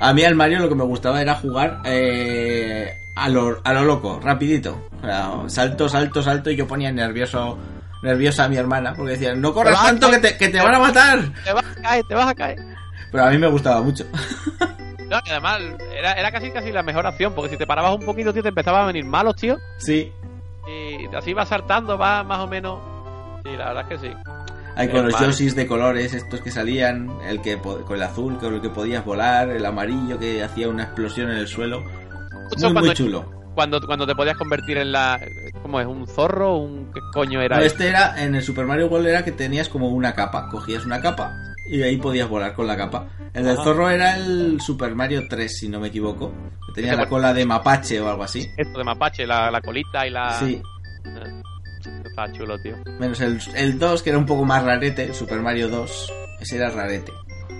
A mí al Mario lo que me gustaba era jugar eh, a, lo, a lo loco, rapidito. O sea, salto, salto, salto y yo ponía nervioso nerviosa a mi hermana porque decía, no corras tanto que te, que te van a matar. Te vas a caer, te vas a caer. Pero a mí me gustaba mucho. No, y además era, era casi casi la mejor opción, porque si te parabas un poquito, tío, te empezaban a venir malos, tío. Sí, Y así vas saltando, vas más o menos. Sí, la verdad es que sí. Hay con los. Yoshis de colores, estos que salían, el que con el azul con el que podías volar, el amarillo que hacía una explosión en el suelo. Muy, muy chulo. Cuando, cuando te podías convertir en la. ¿Cómo es? ¿Un zorro? ¿Un qué coño era? No, este era, en el Super Mario World era que tenías como una capa, cogías una capa y ahí podías volar con la capa. El del zorro era el Super Mario 3, si no me equivoco, que tenía Ese la cola de mapache o algo así. Esto de mapache, la, la colita y la. Sí, Eh, Está chulo, tío. menos el, el 2, que era un poco más rarete, el Super Mario 2, ese era rarete.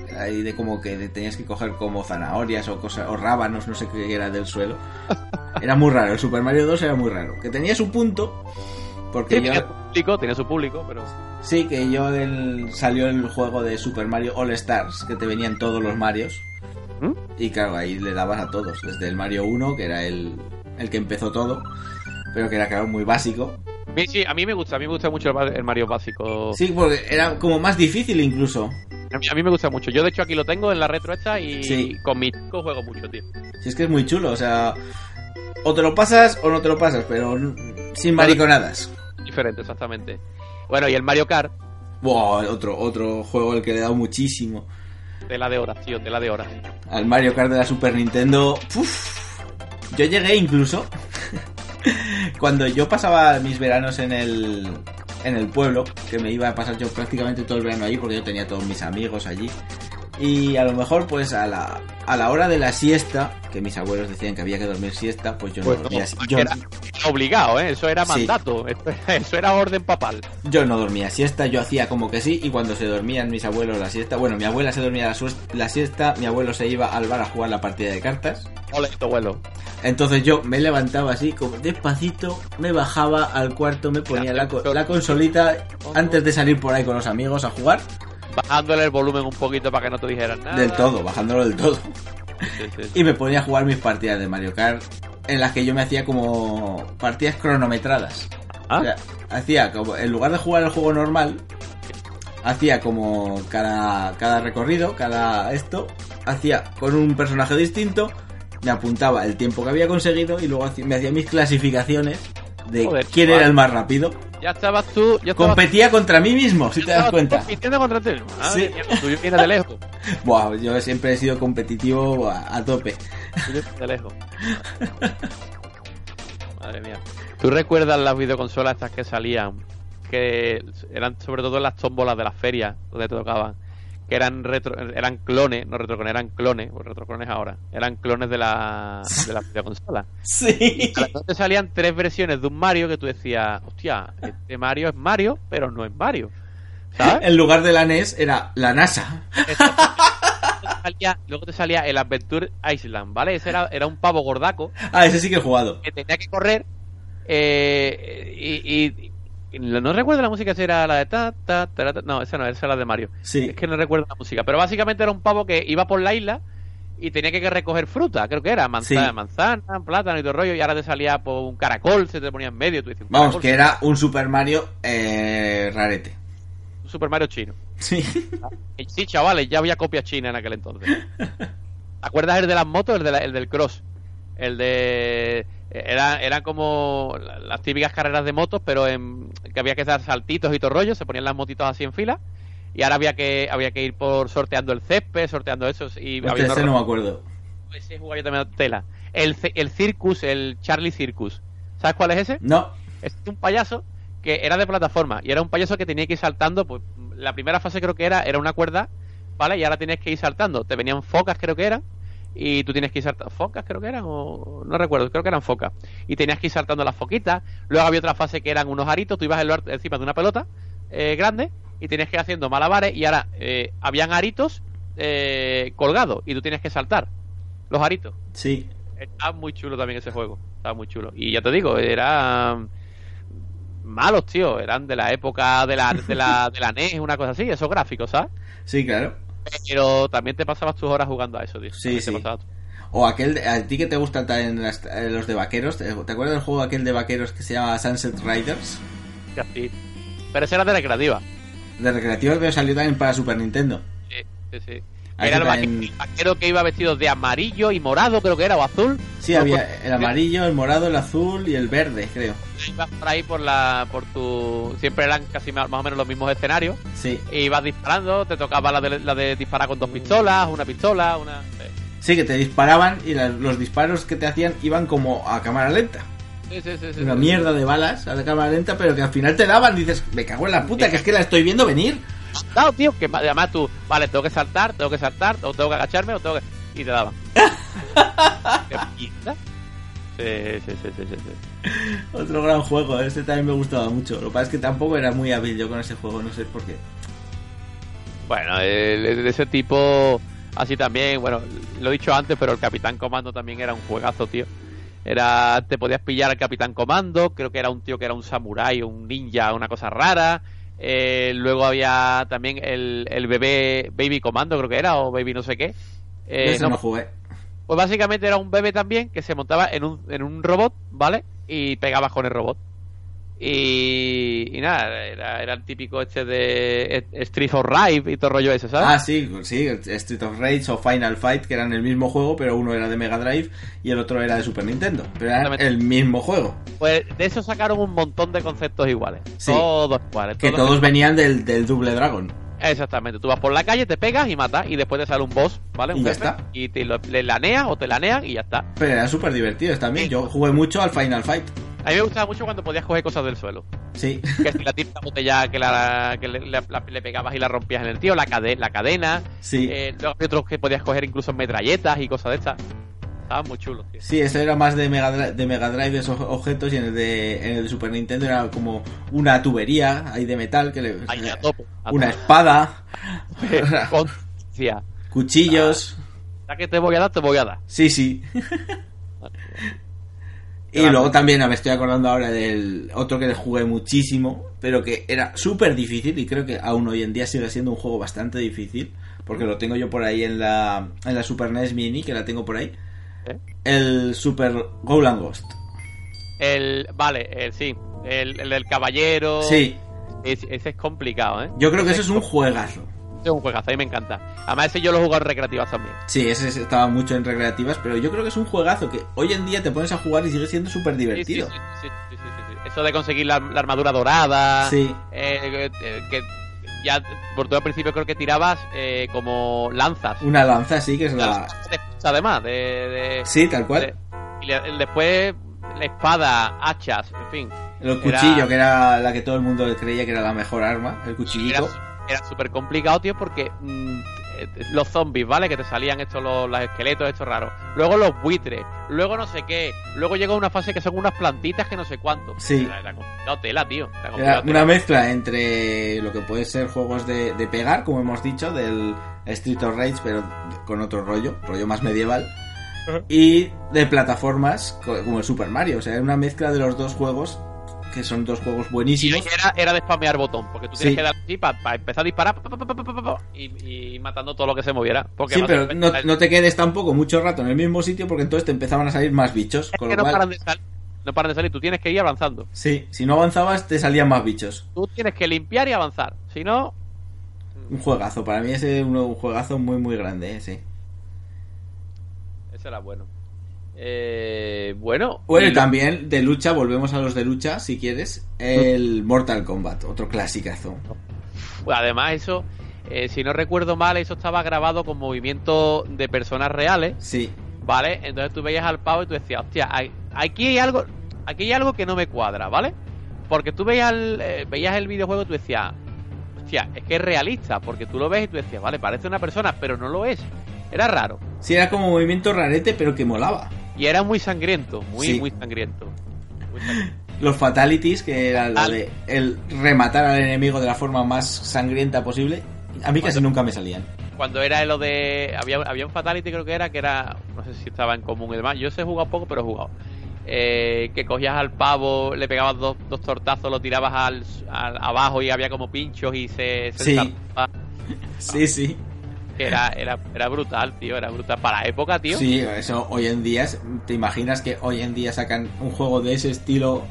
Era ahí de como que tenías que coger como zanahorias o cosas, o rábanos, no sé qué era del suelo. Era muy raro, el Super Mario 2 era muy raro. Que tenía su punto, porque Sí, yo... tiene su público, tiene su público, pero. Sí, que yo el, salió el juego de Super Mario All Stars, que te venían todos los Marios. ¿Mm? Y claro, ahí le dabas a todos, desde el Mario 1, que era el, el que empezó todo, pero que era claro muy básico. A mí, sí, a mí me gusta, a mí me gusta mucho el, Mario básico. Sí, porque era como más difícil incluso. A, mí, a mí me gusta mucho. Yo, de hecho, aquí lo tengo en la retro esta y Sí. con mi chico juego mucho, tío. Si es que es muy chulo, o sea, o te lo pasas o no te lo pasas, pero sin mariconadas. diferente, exactamente. Bueno, y el Mario Kart, Buah, otro, otro juego al que le he dado muchísimo. tela de horas, tío, tela de horas. Al Mario Kart de la Super Nintendo. uf. yo llegué incluso. cuando yo pasaba mis veranos en el. En el pueblo, que me iba a pasar yo prácticamente todo el verano allí porque yo tenía todos mis amigos allí. Y a lo mejor, pues a la, a la hora de la siesta, que mis abuelos decían que había que dormir siesta, pues yo no Pues no, dormía si- yo- era obligado, ¿eh? Eso era Sí. mandato, eso era orden papal. Yo no dormía siesta, yo hacía como que sí, y cuando se dormían mis abuelos la siesta, bueno, mi abuela se dormía la, la siesta, mi abuelo se iba al bar a jugar la partida de cartas. Ole, tu abuelo. Entonces yo me levantaba así, como despacito, me bajaba al cuarto, me ponía la, co- la consolita antes de salir por ahí con los amigos a jugar, Bajándole el volumen un poquito para que no te dijeran nada. del todo, bajándolo del todo. Sí, sí, sí. Y me ponía a jugar mis partidas de Mario Kart, en las que yo me hacía como partidas cronometradas. Ah, O sea, hacía como, en lugar de jugar el juego normal, hacía como cada, cada recorrido, cada esto, hacía con un personaje distinto, me apuntaba el tiempo que había conseguido y luego me hacía mis clasificaciones de Joder, quién chaval. era el más rápido. ya estabas tú, ya estabas Competía contra mí mismo, si te das tú cuenta. compitiendo contra ti. Madre Sí. mía, viene de lejos. Buah, yo siempre he sido competitivo a, a tope. viene de lejos. Madre mía. ¿Tú recuerdas las videoconsolas estas que salían? Que eran sobre todo en las tómbolas de las ferias donde te tocaban. Que eran retro, eran clones, no retroclones, eran clones, o retroclones ahora. Eran clones de la, de la videoconsola. Sí. A te salían tres versiones de un Mario que tú decías, hostia, este Mario es Mario, pero no es Mario. ¿Sabes? En lugar de la NES era la NASA. Salía- luego te salía el Adventure Island, ¿vale? Ese era, era un pavo gordaco Ah, ese sí que he jugado. que tenía que correr eh, y no recuerdo la música si era la de ta, ta, ta, ta, no, esa no, esa era la de Mario. Sí. Es que no recuerdo la música, pero básicamente era un pavo que iba por la isla y tenía que recoger fruta, creo que era manzana, Sí. manzana, plátano y todo el rollo, y ahora te salía por un caracol, se te ponía en medio, tú dices, Vamos, caracol, que era un Super Mario eh, rarete. un Super Mario chino. Sí. Sí, chavales, ya había copia china en aquel entonces. ¿Te acuerdas el de las motos? El, de la- el del cross. El de... Era, eran como la- las típicas carreras de motos, pero en, que había que dar saltitos y todo rollo. Se ponían las motitos así en fila. Y ahora había que había que ir por sorteando el césped, sorteando esos. Y había ese no me acuerdo. ese jugaba yo también a tela. El, el Circus, el Charlie Circus. ¿Sabes cuál es ese? No. es un payaso que era de plataforma y era un payaso que tenía que ir saltando pues la primera fase creo que era era una cuerda vale y ahora tienes que ir saltando te venían focas creo que eran y tú tienes que ir saltando focas creo que eran o no recuerdo creo que eran focas y tenías que ir saltando las foquitas luego había otra fase que eran unos aritos tú ibas encima de una pelota eh, grande y tenías que ir haciendo malabares y ahora eh, habían aritos eh, colgados y tú tienes que saltar los aritos Sí. Estaba muy chulo también ese juego. Estaba muy chulo. Y ya te digo, eran malos, tío. Eran de la época de la, de la, de la NES, una cosa así, esos gráficos, ¿sabes? Sí, claro. Pero también te pasabas tus horas jugando a eso, tío. Sí, sí. O aquel, de- a ti que te gustan también las- eh, los de vaqueros, ¿te acuerdas del juego aquel de vaqueros que se llama Sunset Riders? Así. Pero ese era de recreativa. De recreativos pero salió también para Super Nintendo. Sí, sí, sí. Era el también- vaquero, que iba vestido de amarillo y morado, creo que era, o azul. Sí, No, había por- el amarillo, el morado, el azul y el verde, creo. Ibas por ahí por la, por tu, siempre eran casi más, más o menos los mismos escenarios. Sí. Y ibas disparando, te tocaba la de, la de disparar con dos pistolas, una pistola, una... sí. Sí, que te disparaban y la- los disparos que te hacían iban como a cámara lenta. Sí, sí, sí, Una mierda de balas a la cámara lenta, pero que al final te daban. Dices, me cago en la puta, que es que la estoy viendo venir. Dado, tío, que además tú, vale, tengo que saltar, tengo que saltar, o tengo que agacharme, o tengo que... Y te daban. Sí, sí, sí, sí, sí. Otro gran juego, este también me gustaba mucho. Lo que pasa es que tampoco era muy hábil yo con ese juego, no sé por qué. Bueno, de ese tipo, así también, bueno, lo he dicho antes, pero el Capitán Comando también era un juegazo, tío. Era, te podías pillar al Capitán Comando, creo que era un tío que era un samurái, un ninja, una cosa rara. Eh, luego había también el, el bebé Baby Comando, creo que era, o Baby no sé qué. Eh, no jugué. Pues básicamente era un bebé también que se montaba en un, en un robot, ¿vale? Y pegabas con el robot. Y, y nada, era, era el típico este de Street of Rage y todo el rollo ese, ¿sabes? Ah, sí, sí, Street of Rage o Final Fight, que eran el mismo juego, pero uno era de Mega Drive y el otro era de Super Nintendo. Pero era el mismo juego. Pues de eso sacaron un montón de conceptos iguales. Sí. Todos iguales. Que todos venían del, del Double Dragon. Exactamente, tú vas por la calle, te pegas y matas, y después te sale un boss, ¿vale? Un Y ya jefe, está. Y te lo, le laneas o te lanean y ya está. Pero eran súper divertidos también. Yo jugué mucho al Final Fight. A mí me gustaba mucho cuando podías coger cosas del suelo. Sí. Que si la típica botella que, la, que le, la- la- le pegabas y la rompías en el tío, la, cade- la cadena. Sí. Eh, luego hay otros que podías coger incluso metralletas y cosas de estas. Estaban muy chulos, tío. Sí, ese era más de Mega Drive, de Mega Drive esos objetos y en el, de, en el de Super Nintendo era como una tubería ahí de metal que le Ahí a tope. a una tope. espada, cuchillos. ya que te voy a dar, te voy a dar. Sí, sí. Y luego también me estoy acordando ahora del otro que jugué muchísimo, pero que era súper difícil y creo que aún hoy en día sigue siendo un juego bastante difícil, porque lo tengo yo por ahí en la, en la Super NES Mini, que la tengo por ahí. ¿Eh? El Super Golan Ghost. El, vale, el, sí. El, el del caballero. Sí, Es- ese es complicado, ¿eh? yo creo que Ese eso es un juegazo. Es un juegazo, a mí me encanta. Además, ese yo lo he jugado en recreativas también. Sí, ese estaba mucho en recreativas, pero yo creo que es un juegazo que hoy en día te pones a jugar y sigue siendo súper divertido. sí, sí, sí, sí, sí, sí. Eso de conseguir la, la armadura dorada. Sí. eh, eh, que ya por todo el principio creo que tirabas eh, como lanzas. Una lanza, sí, que es la... Además, de. de- Sí, tal cual. de- y le- después la espada, hachas, en fin. El Era- cuchillo, que era la que todo el mundo creía que era la mejor arma, el cuchillito. era súper complicado, tío, porque mm, eh, los zombies, ¿vale? Que te salían estos los, los esqueletos, estos raros. Luego los buitres, luego no sé qué. Luego llegó una fase que son unas plantitas que no sé cuánto. Sí. Era, era complicado tela, tío. Era Era una mezcla entre lo que puede ser juegos de, de pegar, como hemos dicho, del Street of Rage, pero con otro rollo, rollo más medieval, y de plataformas co- como el Super Mario. O sea, era una mezcla de los dos juegos, que son dos juegos buenísimos. era, era de spamear botón, porque tú tienes Sí. que dar así para empezar a disparar pa, pa, pa, pa, pa, pa, pa, y, y matando todo lo que se moviera. Porque Sí, pero no, es no te quedes tampoco mucho rato en el mismo sitio porque entonces te empezaban a salir más bichos. Con que lo no cual, paran de salir. No paran de salir, tú tienes que ir avanzando. sí, si no avanzabas te salían más bichos. Tú tienes que limpiar y avanzar. Si no, Un juegazo, para mí es un, un juegazo muy muy grande, eh, sí. ese era bueno. Eh, bueno, Bueno, y también de lucha, volvemos a los de lucha, si quieres, el Mortal Kombat, otro clasicazo. Además eso, eh, si no recuerdo mal, eso estaba grabado con movimiento de personas reales, Sí, ¿vale? Entonces tú veías al pavo y tú decías, hostia, aquí hay algo, aquí hay algo que no me cuadra, ¿vale? Porque tú veías el, eh, veías el videojuego y tú decías, hostia, es que es realista, porque tú lo ves y tú decías, vale, parece una persona, pero no lo es. Era raro. sí, era como movimiento rarete, pero que molaba. Y era muy sangriento, muy, Sí. muy sangriento. Muy sangriento. Los fatalities, que era lo de el rematar al enemigo de la forma más sangrienta posible, a mí casi nunca me salían. Cuando era lo de. Había, había un Fatality, creo que era, que era. No sé si estaba en común y demás. Yo sé he jugado poco, pero he jugado. Eh, que cogías al pavo, le pegabas dos, dos tortazos, lo tirabas al, al- abajo y había como pinchos y se. se Sí. Sí, sí. Que era, era, era brutal, tío. Era brutal. Para la época, tío. Sí, eso hoy en día, ¿te imaginas que hoy en día sacan un juego de ese estilo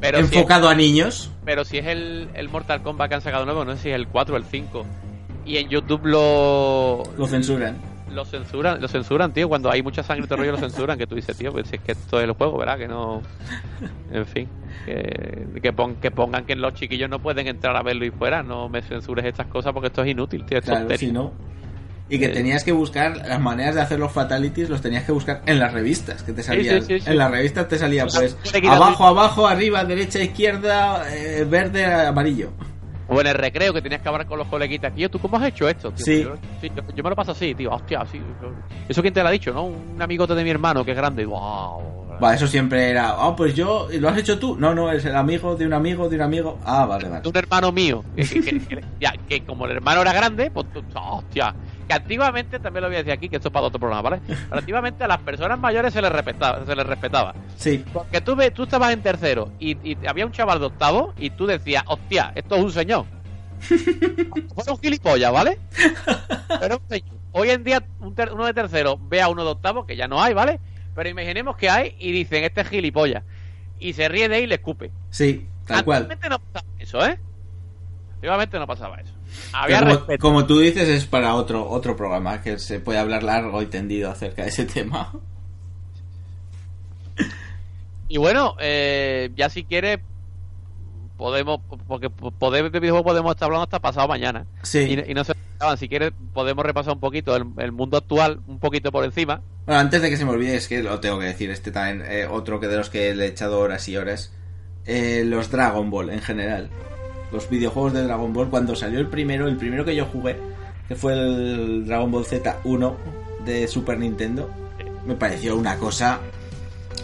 pero, si es, enfocado a niños? pero si es el, el Mortal Kombat que han sacado nuevo, no sé si es el 4 o el 5. Y en YouTube lo. Lo censuran. Lo censuran, lo censuran, tío. Cuando hay mucha sangre el rollo lo censuran. Que tú dices, tío, pues si es que esto es el juego, ¿verdad? Que no. En fin. Que, que, pon- que pongan que los chiquillos no pueden entrar a verlo y fuera. No me censures estas cosas porque esto es inútil, tío. Es Claro, si no. Y que Eh. tenías que buscar las maneras de hacer los fatalities, los tenías que buscar en las revistas, que te salían. sí, sí, sí. En las revistas te salía pues a- abajo, abajo, arriba, derecha, izquierda, eh, verde, amarillo. O en el recreo que tenías que hablar con los coleguitas. Tío, ¿tú cómo has hecho esto? Tío? Sí. Yo, sí, yo- yo me lo paso así, tío. Hostia, sí. ¿Eso quién te lo ha dicho, no? Un amigote de mi hermano que es grande. ¡Wow! Va, eso siempre era, ah, pues yo, ¿lo has hecho tú? No, no, es el amigo de un amigo de un amigo. Ah, vale, vale. un hermano mío, que, que- que- que- ya, que como el hermano era grande, pues tú- hostia, que antiguamente, también lo voy a decir aquí, que esto es para otro programa, ¿vale? Pero antiguamente a las personas mayores se les respetaba, se les respetaba. Sí, Porque tú, ve- tú estabas en tercero y, y había un chaval de octavo y tú decías, hostia, esto es un señor. Fue un gilipollas, ¿vale? Pero un señor. Hoy en día un ter- uno de tercero ve a uno de octavo, que ya no hay, ¿vale? Pero imaginemos que hay y dicen, este es gilipollas. Y se ríe de él y le escupe. sí. Tal cual. No pasaba eso, ¿eh? Antiguamente no pasaba eso. Había Como, respeto. como tú dices, es para otro, otro programa que se puede hablar largo y tendido acerca de ese tema. Y bueno, eh, ya si quieres, podemos, porque poder de videojuegos podemos estar hablando hasta pasado mañana. Sí. Y, y no se Si quieres, podemos repasar un poquito el, el mundo actual, un poquito por encima. Bueno, antes de que se me olvide, es que lo tengo que decir, este también, eh, otro que de los que le he echado horas y horas, eh, los Dragon Ball en general. Los videojuegos de Dragon Ball, cuando salió el primero, el primero que yo jugué, que fue el Dragon Ball Z1 de Super Nintendo, me pareció una cosa...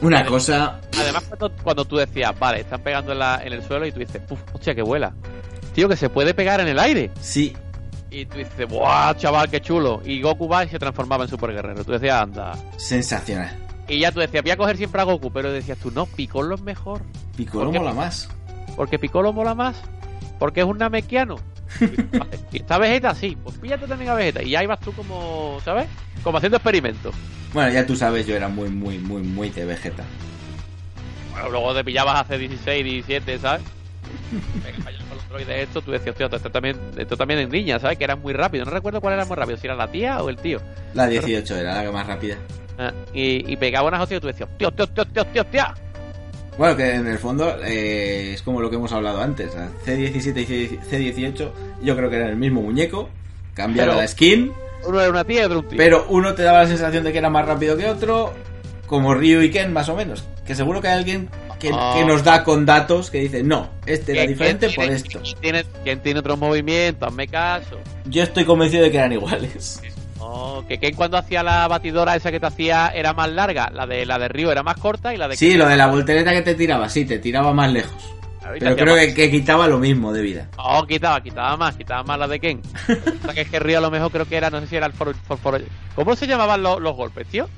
Una cosa... Además, cuando, cuando tú decías, vale, están pegando en, la, en el suelo y tú dices, Uf, hostia, que vuela. Tío, que se puede pegar en el aire. Sí, Y tú dices, ¡buah, chaval, qué chulo! Y Goku va y se transformaba en Super Guerrero. Tú decías, anda. sensacional. Y ya tú decías, voy a coger siempre a Goku, pero decías tú, no, Piccolo es mejor. Piccolo mola más. Porque Piccolo mola más. Porque es un namequiano. y está Vegeta, sí. Pues píllate también a Vegeta. Y ahí vas tú como, ¿sabes? Como haciendo experimentos. Bueno, ya tú sabes, yo era muy, muy, muy, muy de Vegeta. Bueno, luego te pillabas hace 16, 17, ¿sabes? Venga, para droides esto, tú decías, tío, esto también, esto también en niña, ¿sabes? Que era muy rápido. No recuerdo cuál era muy rápido, si era la tía o el tío. La 18 era la que más rápida. Ah, y, y pegaba unas hostias y tú decías, tío, tío, tío, tío, tío, tío. Bueno, que en el fondo eh, es como lo que hemos hablado antes. C17 y C18 yo creo que eran el mismo muñeco. Cambiaron la skin, Uno era una tía y otro un tío. pero uno te daba la sensación de que era más rápido que otro. Como Ryu y Ken, más o menos. Que seguro que hay alguien que, Ah. que nos da con datos que dice, no, este era ¿Quién- diferente por tiene- esto. ¿quién tiene, quién tiene otros movimientos? Hazme caso. Yo estoy convencido de que eran iguales. Oh, que Ken cuando hacía la batidora esa que te hacía era más larga, la de la de Río era más corta y la de Sí, Ken lo de la voltereta que te tiraba, sí, te tiraba más lejos. Pero creo que, que quitaba lo mismo de vida. Oh, quitaba, quitaba más, quitaba más la de Ken. o sea que es que Río a lo mejor creo que era, no sé si era el for, for- for- ¿Cómo se llamaban los, los golpes, tío?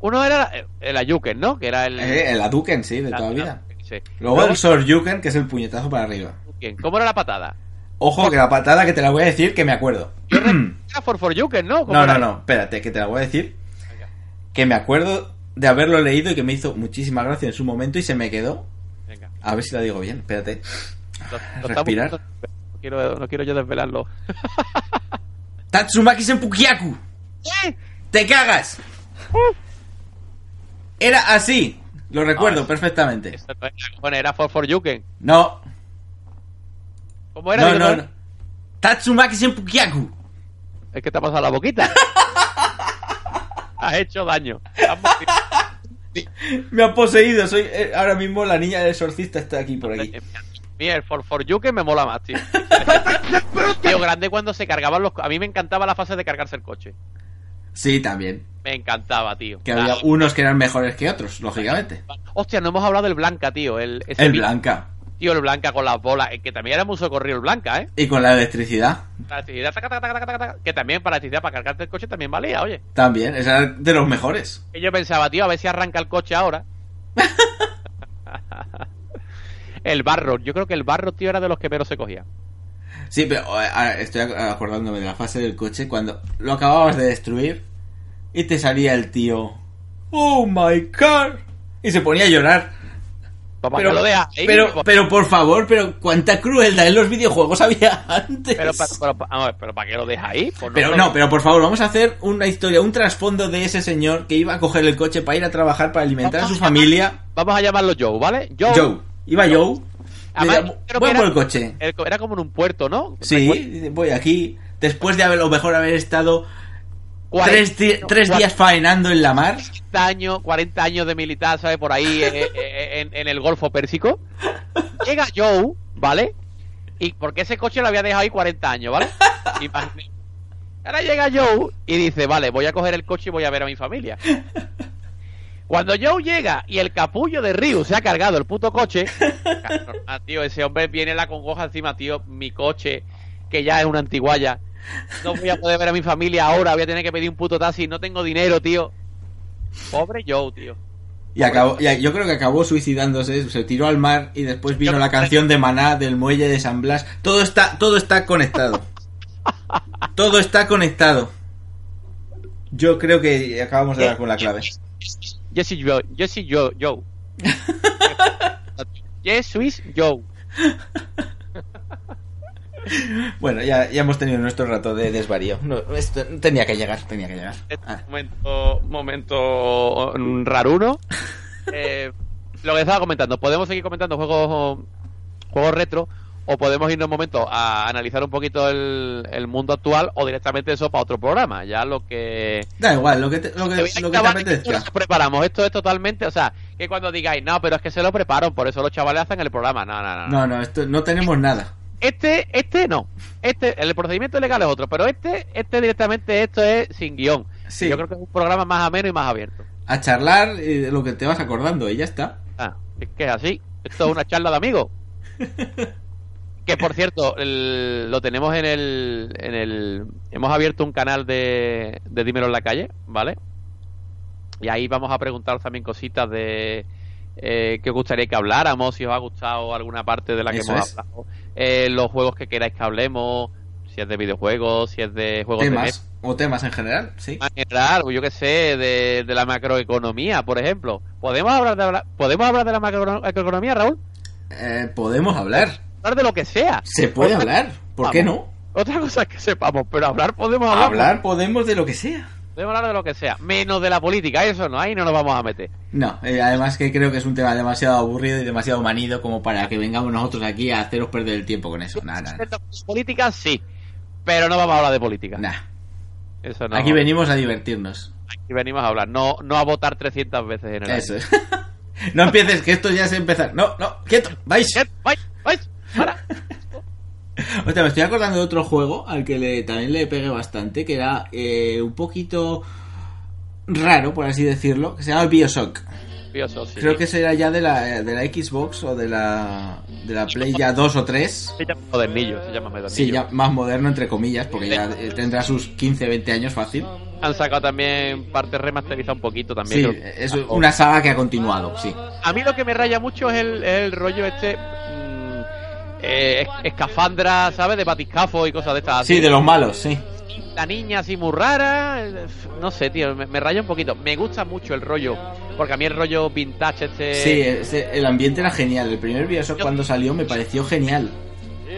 Uno era el, Ayuken, ¿no? Que era el... Eh, el Aduken, sí, de toda la- vida. sí. Luego el Soryuken, que es el puñetazo para arriba. ¿Cómo era la patada? Ojo, que la patada que te la voy a decir que me acuerdo. Era for for Yuken, ¿no? ¿Cómo No, no, no, espérate, que te la voy a decir. Venga, Que me acuerdo de haberlo leído y que me hizo muchísima gracia en su momento y se me quedó. venga. A ver si la digo bien, espérate. Lo- lo estamos- Respirar. No quiero, no quiero yo desvelarlo. Tatsumaki Senpukiaku. ¡Te cagas! Era así. Lo recuerdo Ah, perfectamente. Eso no era- Bueno, era for for Yuken. No, ¿Cómo era? no, no, ¿cómo no. Tatsumaki Senpukiaku. Es que te ha pasado la boquita. Has hecho daño. Me ha poseído. Soy eh, ahora mismo la niña del exorcista está aquí por aquí. Mira, el For For que me mola más, tío. tío, grande cuando se cargaban los... A mí me encantaba la fase de cargarse el coche. Sí, también. Me encantaba, tío. Que había Ah, unos que eran mejores que otros, lógicamente. Hostia, no hemos hablado del Blanca, tío. El, ese El Blanca. Tío, el Blanca con las bolas. Que también era muy socorrido el Blanca, ¿eh? Y con la electricidad. La electricidad, taca, que también para la electricidad, para cargarte el coche también valía, oye. También. Esa era de los mejores. Y yo pensaba, tío, a ver si arranca el coche ahora. el barro, yo creo que el barro, tío, era de los que menos se cogía. Sí, pero eh, ahora estoy ac- acordándome de la fase del coche cuando lo acababas de destruir y te salía el tío. Oh my car. Y se ponía a llorar. Papá, Pero, lo deja ahí, pero, pues- pero por favor, pero cuánta crueldad en los videojuegos había antes. pero, pero, pero ¿para qué lo deja ahí? Pues Pero no, pero por favor, vamos a hacer una historia, un trasfondo de ese señor que iba a coger el coche para ir a trabajar, para alimentar a su familia. Vamos a llamarlo Joe, ¿vale? Joe. Joe. Iba Joe. Además, creo voy que por era- el coche. Era como en un puerto, ¿no? Sí, voy aquí. Después de haber, lo mejor haber estado Tres, días faenando en la mar. 40 años, 40 años de militar, ¿sabes? Por ahí eh, eh, en, en el Golfo Pérsico. Llega Joe, ¿vale? Y porque ese coche lo había dejado ahí 40 años, ¿vale? Imagínate. Ahora llega Joe y dice, vale, voy a coger el coche y voy a ver a mi familia. Cuando Joe llega y el capullo de Ryu se ha cargado el puto coche, ah, tío, ese hombre viene la congoja encima, tío, mi coche, que ya es una antiguaya. No voy a poder ver a mi familia ahora, voy a tener que pedir un puto taxi, no tengo dinero, tío. Pobre Joe, tío. Y acabó, y yo creo que acabó suicidándose, se tiró al mar y después vino Yo- la canción de Maná del muelle de San Blas. Todo está, todo está conectado. Todo está conectado. Yo creo que acabamos de dar con la clave. Jesse Joe, Jesse Joe, Joe. Yes, Swiss Joe. Bueno, ya, ya hemos tenido nuestro rato de desvarío. No, esto tenía que llegar, tenía que llegar. Ah, Momento, momento raruno. Eh, lo que estaba comentando, podemos seguir comentando juegos juegos retro o podemos irnos un momento a analizar un poquito el, el mundo actual o directamente eso para otro programa. Ya lo que. da igual, lo que te, lo que, Te lo que te que lo preparamos. Esto es totalmente. O sea, que cuando digáis, no, pero es que se lo preparo, por eso los chavales hacen el programa. No, no. no. No, no, esto, no tenemos nada. Este, este no. Este, el procedimiento legal es otro, pero este, este directamente, esto es sin guion. Sí. Yo creo que es un programa más ameno y más abierto. A charlar eh, de lo que te vas acordando y ya está. Ah, es que es así. Esto es una charla de amigos. Que por cierto, el- lo tenemos en el, en el. Hemos abierto un canal de, de Dímelo en la calle, ¿vale? Y ahí vamos a preguntaros también cositas de. Eh, que os gustaría que habláramos, si os ha gustado alguna parte de la que Eso hemos es. hablado. Eh, los juegos que queráis que hablemos, si es de videojuegos, si es de juegos de. Temas, o temas en general, sí. en general, yo que sé, de, de la macroeconomía, por ejemplo. ¿Podemos hablar de, ¿podemos hablar de la macroeconomía, Raúl? Eh, podemos hablar. Hablar de lo que sea. Se puede hablar. ¿Por qué no? Otra cosa es que sepamos, pero hablar podemos hablar. Hablar podemos de lo que sea. Podemos hablar de lo que sea, menos de la política, eso no, ahí no nos vamos a meter. No, eh, además que creo que es un tema demasiado aburrido y demasiado manido como para que vengamos nosotros aquí a haceros perder el tiempo con eso. Nada, nada. Política sí, pero no vamos a hablar de política. Nah. Eso no. Aquí venimos a divertirnos. Aquí venimos a hablar, no, no a votar 300 veces en el Eso año. es. no empieces, que esto ya es empezar. No, no, quieto, vais. ¿Qué? ¡Vais! ¡Vais! ¡Para! Hostia, me estoy acordando de otro juego al que le, también le pegué bastante, que era eh, un poquito raro, por así decirlo, que se llama Bioshock. Curioso, sí. Creo que será ya de la, de la Xbox o de la, de la Play ya 2 o 3. Se llama modernillo, se llama modernillo. Sí, ya más moderno entre comillas, porque ya tendrá sus 15, 20 años fácil. Han sacado también parte remasterizada un poquito también. Sí, es una saga que ha continuado, sí. A mí lo que me raya mucho es el, es el rollo este. Eh, es- escafandra, ¿sabes? De batiscafo y cosas de estas. Sí, así. de los malos, sí. La niña así muy rara. No sé, tío, me, me raya un poquito. Me gusta mucho el rollo. Porque a mí el rollo vintage este. Sí, el ambiente era genial. El primer Bioshock cuando salió me pareció genial.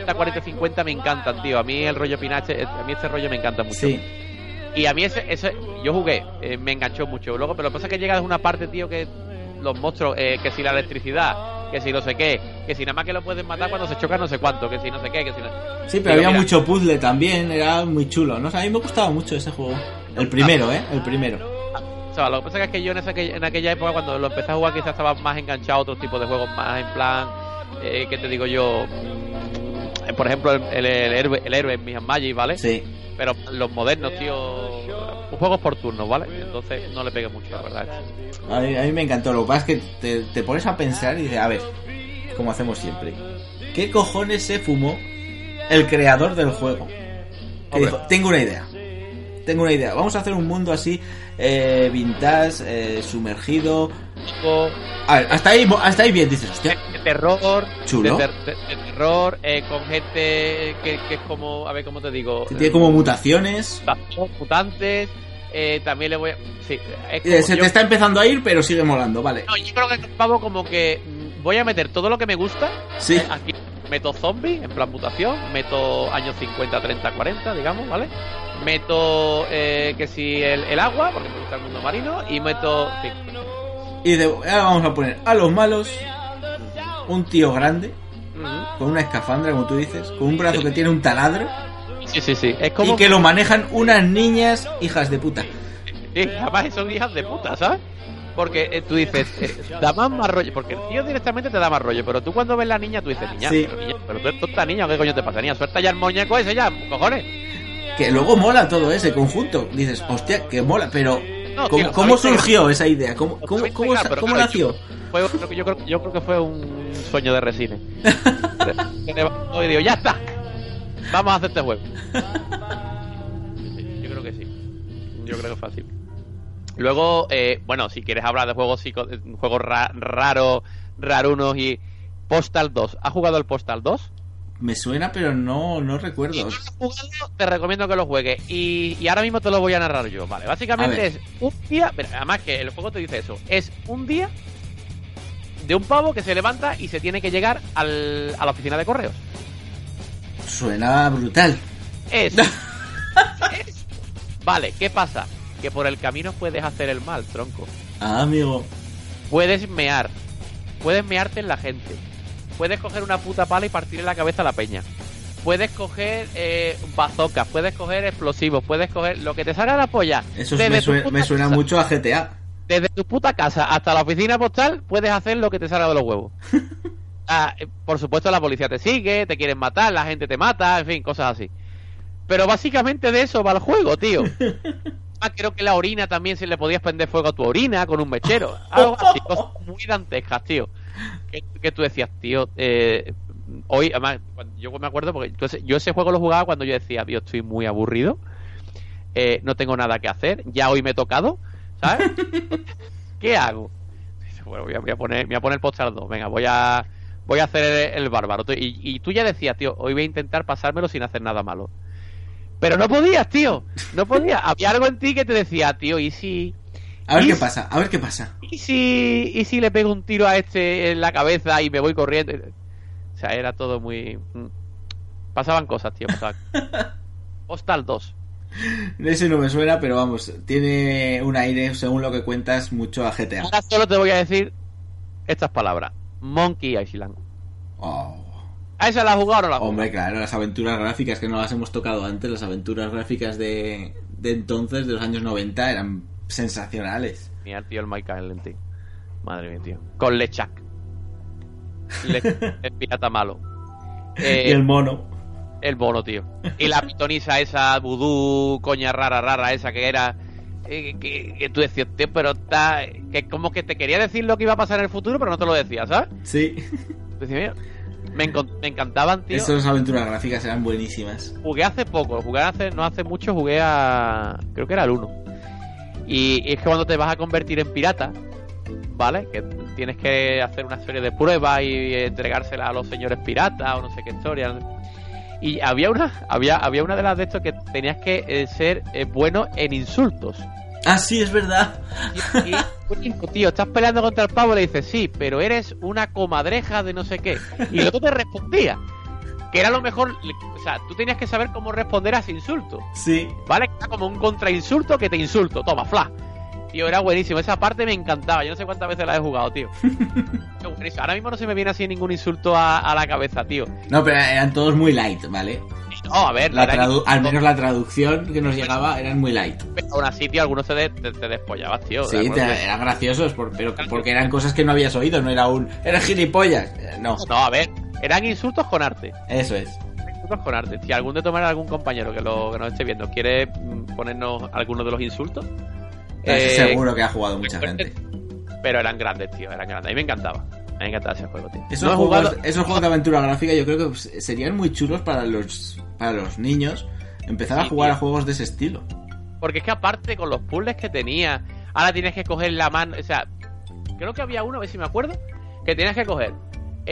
La 4050 me encantan, tío. A mí el rollo pinache, a mí este rollo me encanta mucho. Sí, Y a mí ese, ese yo jugué, eh, me enganchó mucho. Luego, pero lo que pasa es que llega a una parte, tío, que los monstruos, eh, que si la electricidad, que si no sé qué, que si nada más que lo pueden matar cuando se chocan no sé cuánto, que si no sé qué, que si no... sí, pero había mira, mucho puzzle también, era muy chulo. No sé, a mí me gustaba mucho ese juego. El primero, ¿eh? El primero. O sea, lo que pasa es que yo en, esa, en aquella época cuando lo empecé a jugar quizás estaba más enganchado a otros tipos de juegos, más en plan, eh, ¿qué te digo yo? Mm, Por ejemplo, el, el, el héroe, el héroe en Magic, ¿vale? Sí. Pero los modernos, tío, juegos por turnos, ¿vale? Entonces no le pegué mucho, la verdad. A mí, a mí me encantó. Lo que pasa es que te, te pones a pensar y dices, a ver, como hacemos siempre. ¿Qué cojones se fumó el creador del juego? Que dijo, tengo una idea. Tengo una idea. Vamos a hacer un mundo así, eh, vintage, eh, sumergido. A ver, hasta ahí, hasta ahí bien, dices, hostia. de terror, Chulo. De, ter- de- de terror, eh, con gente que, que es como, a ver cómo te digo, que tiene como mutaciones. mutantes, eh, también le voy a... Sí, es Eh, se yo- te está empezando a ir, pero sigue molando, vale. No, yo creo que pavo como que voy a meter todo lo que me gusta. Sí. eh, aquí meto zombie, en plan mutación. Meto años 50, 30, 40, digamos, ¿vale? Meto eh, que si el, el agua, porque me gusta el mundo marino. Y meto. sí. Y de, ahora vamos a poner a los malos un tío grande, con una escafandra, como tú dices, con un brazo que tiene un taladro. Sí, sí, sí. Es como. Y que lo manejan unas niñas hijas de puta. Sí, además son hijas de puta, ¿sabes? Porque eh, tú dices, eh, da más, más rollo. Porque el tío directamente te da más rollo. Pero tú cuando ves la niña, tú dices, niña, Sí. pero, niña, pero tú eres tonta niña, ¿qué coño te pasa? Niña, suelta ya el muñeco ese ya, cojones. Que luego mola todo ese conjunto. Dices, hostia, que mola, pero No, ¿cómo, tío, cómo sabéis surgió esa idea? ¿Cómo, cómo, cómo, pegar, claro, nació? Fue, yo, creo, yo creo que fue un sueño de Resine. Y digo, ya está. Vamos a hacer este juego. Yo creo que sí. Yo creo que es fácil. Luego, eh, bueno, si quieres hablar de juegos, psico- juegos ra- raros, rarunos y Postal 2. ¿Has jugado el Postal 2? Me suena, pero no, no Si recuerdo. te recomiendo que lo juegues. Y, y ahora mismo te lo voy a narrar yo. Vale, básicamente es un día. además que el juego te dice eso. Es un día de un pavo que se levanta y se tiene que llegar al, a la oficina de correos. Suena brutal. Es. es. Vale, ¿qué pasa? Que por el camino puedes hacer el mal, tronco. Ah, amigo. Puedes mear. Puedes mearte en la gente. Puedes coger una puta pala y partirle la cabeza a la peña. Puedes coger eh, bazocas, puedes coger explosivos, puedes coger lo que te salga de la polla. Eso Desde me, tu sue- puta me suena casa. mucho a GTA. Desde tu puta casa hasta la oficina postal puedes hacer lo que te salga de los huevos. Ah, eh, por supuesto la policía te sigue, te quieren matar, la gente te mata, en fin, cosas así. Pero básicamente de eso va el juego, tío. Ah, creo que la orina también se le podías prender fuego a tu orina con un mechero. Algo así, cosas muy dantescas, tío. Que, que tú decías, tío, eh, hoy, además, cuando- yo me acuerdo porque entonces, yo ese juego lo jugaba cuando yo decía, tío, estoy muy aburrido, eh, no tengo nada que hacer, ya hoy me he tocado, ¿sabes? ¿Qué hago? Bueno, voy a, voy a poner, voy a poner Postal 2, venga, voy a, voy a hacer el, el bárbaro. Y, y tú ya decías, tío, hoy voy a intentar pasármelo sin hacer nada malo. Pero no podías, tío, no podías. Había algo en ti que te decía, tío, ¿y si, A ver ¿Y qué si- pasa, a ver qué pasa. y si, y si le pego un tiro a este en la cabeza y me voy corriendo? O sea, era todo muy... mm. Pasaban cosas, tío, pasaban. Postal 2. Ese no me suena, pero vamos, tiene un aire, según lo que cuentas, mucho a GTA. Ahora solo te voy a decir estas palabras. Monkey Island. Oh. ¿A esa la has jugado o no la has jugado? Hombre, claro, las aventuras gráficas que no las hemos tocado antes, las aventuras gráficas de, de entonces, de los años 90, eran sensacionales. Mira, tío, el Island, tío. Madre mía, tío. Con Lechak. Le- el pirata malo. Eh, y el mono. El bono, tío. Y la pitonisa esa, vudú, coña rara, rara, esa que era. eh, que, que tú decías, tío, pero está. Que como que te quería decir lo que iba a pasar en el futuro, pero no te lo decía, ¿sabes? Sí, me encantaban, tío. esas aventuras gráficas eran buenísimas. Jugué hace poco, jugué hace, no hace mucho, jugué a. Creo que era el 1. Y, y es que cuando te vas a convertir en pirata, ¿vale? Que tienes que hacer una serie de pruebas y entregársela a los señores piratas o no sé qué historia. Y había una, había, había una de las de estos que tenías que eh, ser eh, bueno en insultos. Ah, sí, es verdad. Y, y, tío, estás peleando contra el pavo y le dices, sí, pero eres una comadreja de no sé qué. Y luego te respondía. Que era lo mejor, o sea, tú tenías que saber cómo responder a ese insulto. Sí. ¿Vale? Era como un contrainsulto que te insulto. Toma, fla. Tío, era buenísimo. Esa parte me encantaba. Yo no sé cuántas veces la he jugado, tío. Ahora mismo no se me viene así ningún insulto a, a la cabeza, tío. No, pero eran todos muy light, ¿vale? No, a ver. La tradu- al menos la traducción que nos llegaba eran muy light. pero aún así, tío, algunos te, de- te, te despollabas, tío. Sí, te- que- eran graciosos, por- pero porque eran cosas que no habías oído, no era un... ¡Eres gilipollas! Eh, No, No, a ver. Eran insultos con arte. eso es. Insultos con arte. Si algún de tomar algún compañero que, lo, que nos esté viendo quiere mm, ponernos alguno de los insultos. Eh, seguro que ha jugado mucha gente. Pero eran grandes, tío. Eran grandes. A mí me encantaba. A mí me encantaba ese juego, tío. Esos, No juegos, jugado- esos juegos de aventura gráfica yo creo que serían muy chulos para los, para los niños empezar a jugar tío. a juegos de ese estilo. Porque es que aparte con los puzzles que tenía, ahora tienes que coger la mano, o sea, creo que había uno, a ver si me acuerdo, que tenías que coger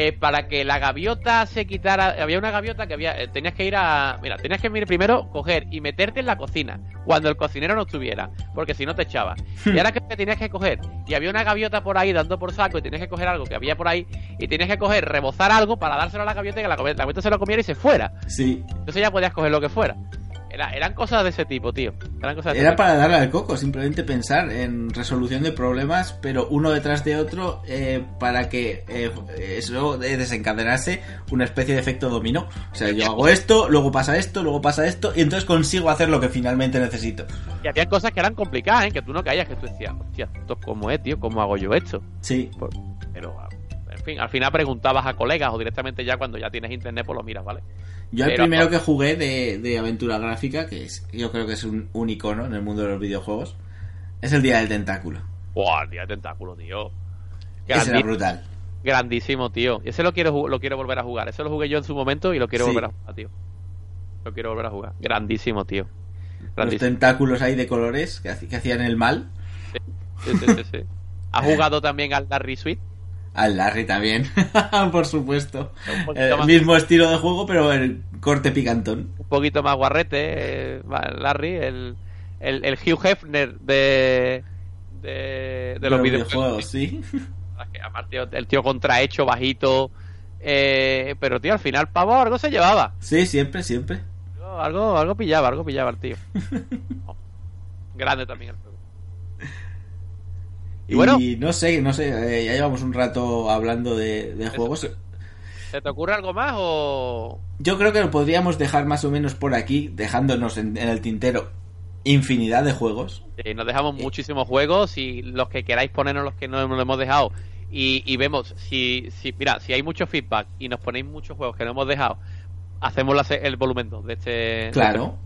eh, para que la gaviota se quitara, había una gaviota que había, eh, tenías que ir a, mira, tenías que ir primero, coger y meterte en la cocina cuando el cocinero no estuviera, porque si no te echaba. Y ahora que tenías que coger, y había una gaviota por ahí dando por saco y tenías que coger algo que había por ahí, y tenías que coger, rebozar algo para dárselo a la gaviota y que la, gaviota- la gaviota se lo comiera y se fuera. Sí, Entonces ya podías coger lo que fuera. Era- eran cosas de ese tipo, tío. Eran cosas de ese era para darle al coco, simplemente pensar en resolución de problemas, pero uno detrás de otro, eh, para que eh, eso desencadenase una especie de efecto dominó. O sea, yo hago esto, luego pasa esto, luego pasa esto, y entonces consigo hacer lo que finalmente necesito. Y había cosas que eran complicadas, ¿eh? Que tú no caías, que tú decías, hostia, ¿esto cómo es, tío? ¿Cómo hago yo esto? Sí, Por- Pero, en fin, al final preguntabas a colegas o directamente ya cuando ya tienes internet, pues lo miras, ¿vale? Yo el Pero- primero que jugué de, de aventura gráfica, que es, yo creo que es un, un icono en el mundo de los videojuegos, es el Día del Tentáculo. ¡Buah, el día de tentáculo, tío! Ese era brutal. grandísimo, tío. Ese lo quiero, lo quiero volver a jugar. Ese lo jugué yo en su momento y lo quiero Sí. volver a jugar, tío. Lo quiero volver a jugar. Grandísimo, tío. Los Grandísimo. tentáculos ahí de colores que, hacían el mal. Sí, sí, sí, sí. ¿Has jugado también al Larry Sweet? Al Larry también, por supuesto. El más- mismo estilo de juego, pero el corte picantón. un poquito más guarrete, eh, Larry, el, el, el Hugh Hefner de, de, de los videojuegos. sí. Aparte el tío contrahecho, bajito. Eh, pero, tío, al final, pavo, algo se llevaba. Sí, siempre, siempre. Algo, algo pillaba, algo pillaba el tío. Grande también el. Y, bueno. no sé, no sé, eh, ya llevamos un rato hablando de, juegos. ¿Se te ocurre algo más o.? Yo creo que lo podríamos dejar más o menos por aquí, dejándonos en, el tintero infinidad de juegos. Sí, nos dejamos muchísimos juegos y los que queráis ponernos los que no nos hemos dejado. Y, vemos, si, si, mira, si hay mucho feedback y nos ponéis muchos juegos que no hemos dejado, hacemos el volumen 2 de este. Claro.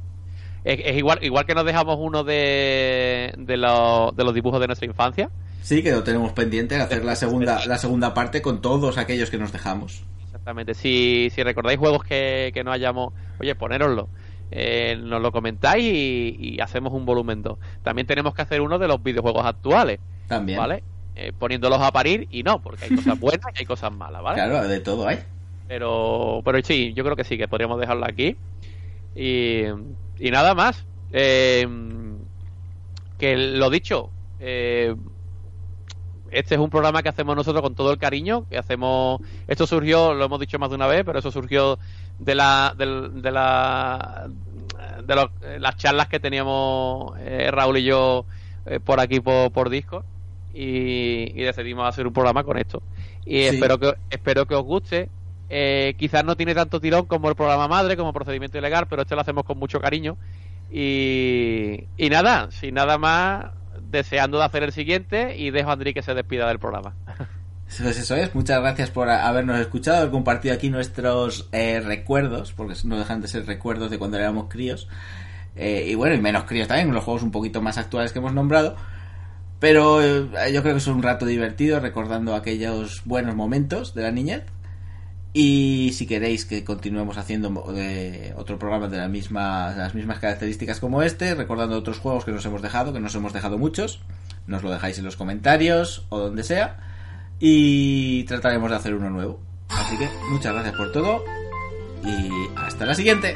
Es, igual, igual que nos dejamos uno de, de, de los dibujos de nuestra infancia Sí, que lo tenemos pendiente, hacer la segunda, la segunda parte con todos aquellos que nos dejamos. Exactamente. Si, si recordáis juegos que, que no hayamos, oye, ponéroslo. Eh, nos lo comentáis y, hacemos un volumen 2. También tenemos que hacer uno de los videojuegos actuales. También. ¿Vale? Eh, poniéndolos a parir y no, porque hay cosas buenas y hay cosas malas, ¿vale? Claro, de todo hay. Pero, pero sí, yo creo que sí, que podríamos dejarlo aquí. Y, y nada más. Eh, que lo dicho, eh, este es un programa que hacemos nosotros con todo el cariño, que hacemos, esto surgió, lo hemos dicho más de una vez, pero eso surgió de la, de, la, de las charlas que teníamos eh, Raúl y yo eh, por aquí por, por Discord y, decidimos hacer un programa con esto. Y espero que espero que os guste. Eh, quizás no tiene tanto tirón como el programa madre, como procedimiento ilegal, pero este lo hacemos con mucho cariño. Y, y nada, sin nada más, deseando de hacer el siguiente y dejo a Andri que se despida del programa. Eso es, muchas gracias por habernos escuchado, haber compartido aquí nuestros eh, recuerdos, porque no dejan de ser recuerdos de cuando éramos críos. Eh, y bueno, y menos críos también, los juegos un poquito más actuales que hemos nombrado. Pero eh, yo creo que es un rato divertido recordando aquellos buenos momentos de la niñez. Y si queréis que continuemos haciendo eh, otro programa de, las mismas características como este, recordando otros juegos que nos hemos dejado, que nos hemos dejado muchos, nos lo dejáis en los comentarios o donde sea. Y trataremos de hacer uno nuevo. Así que muchas gracias por todo y hasta la siguiente.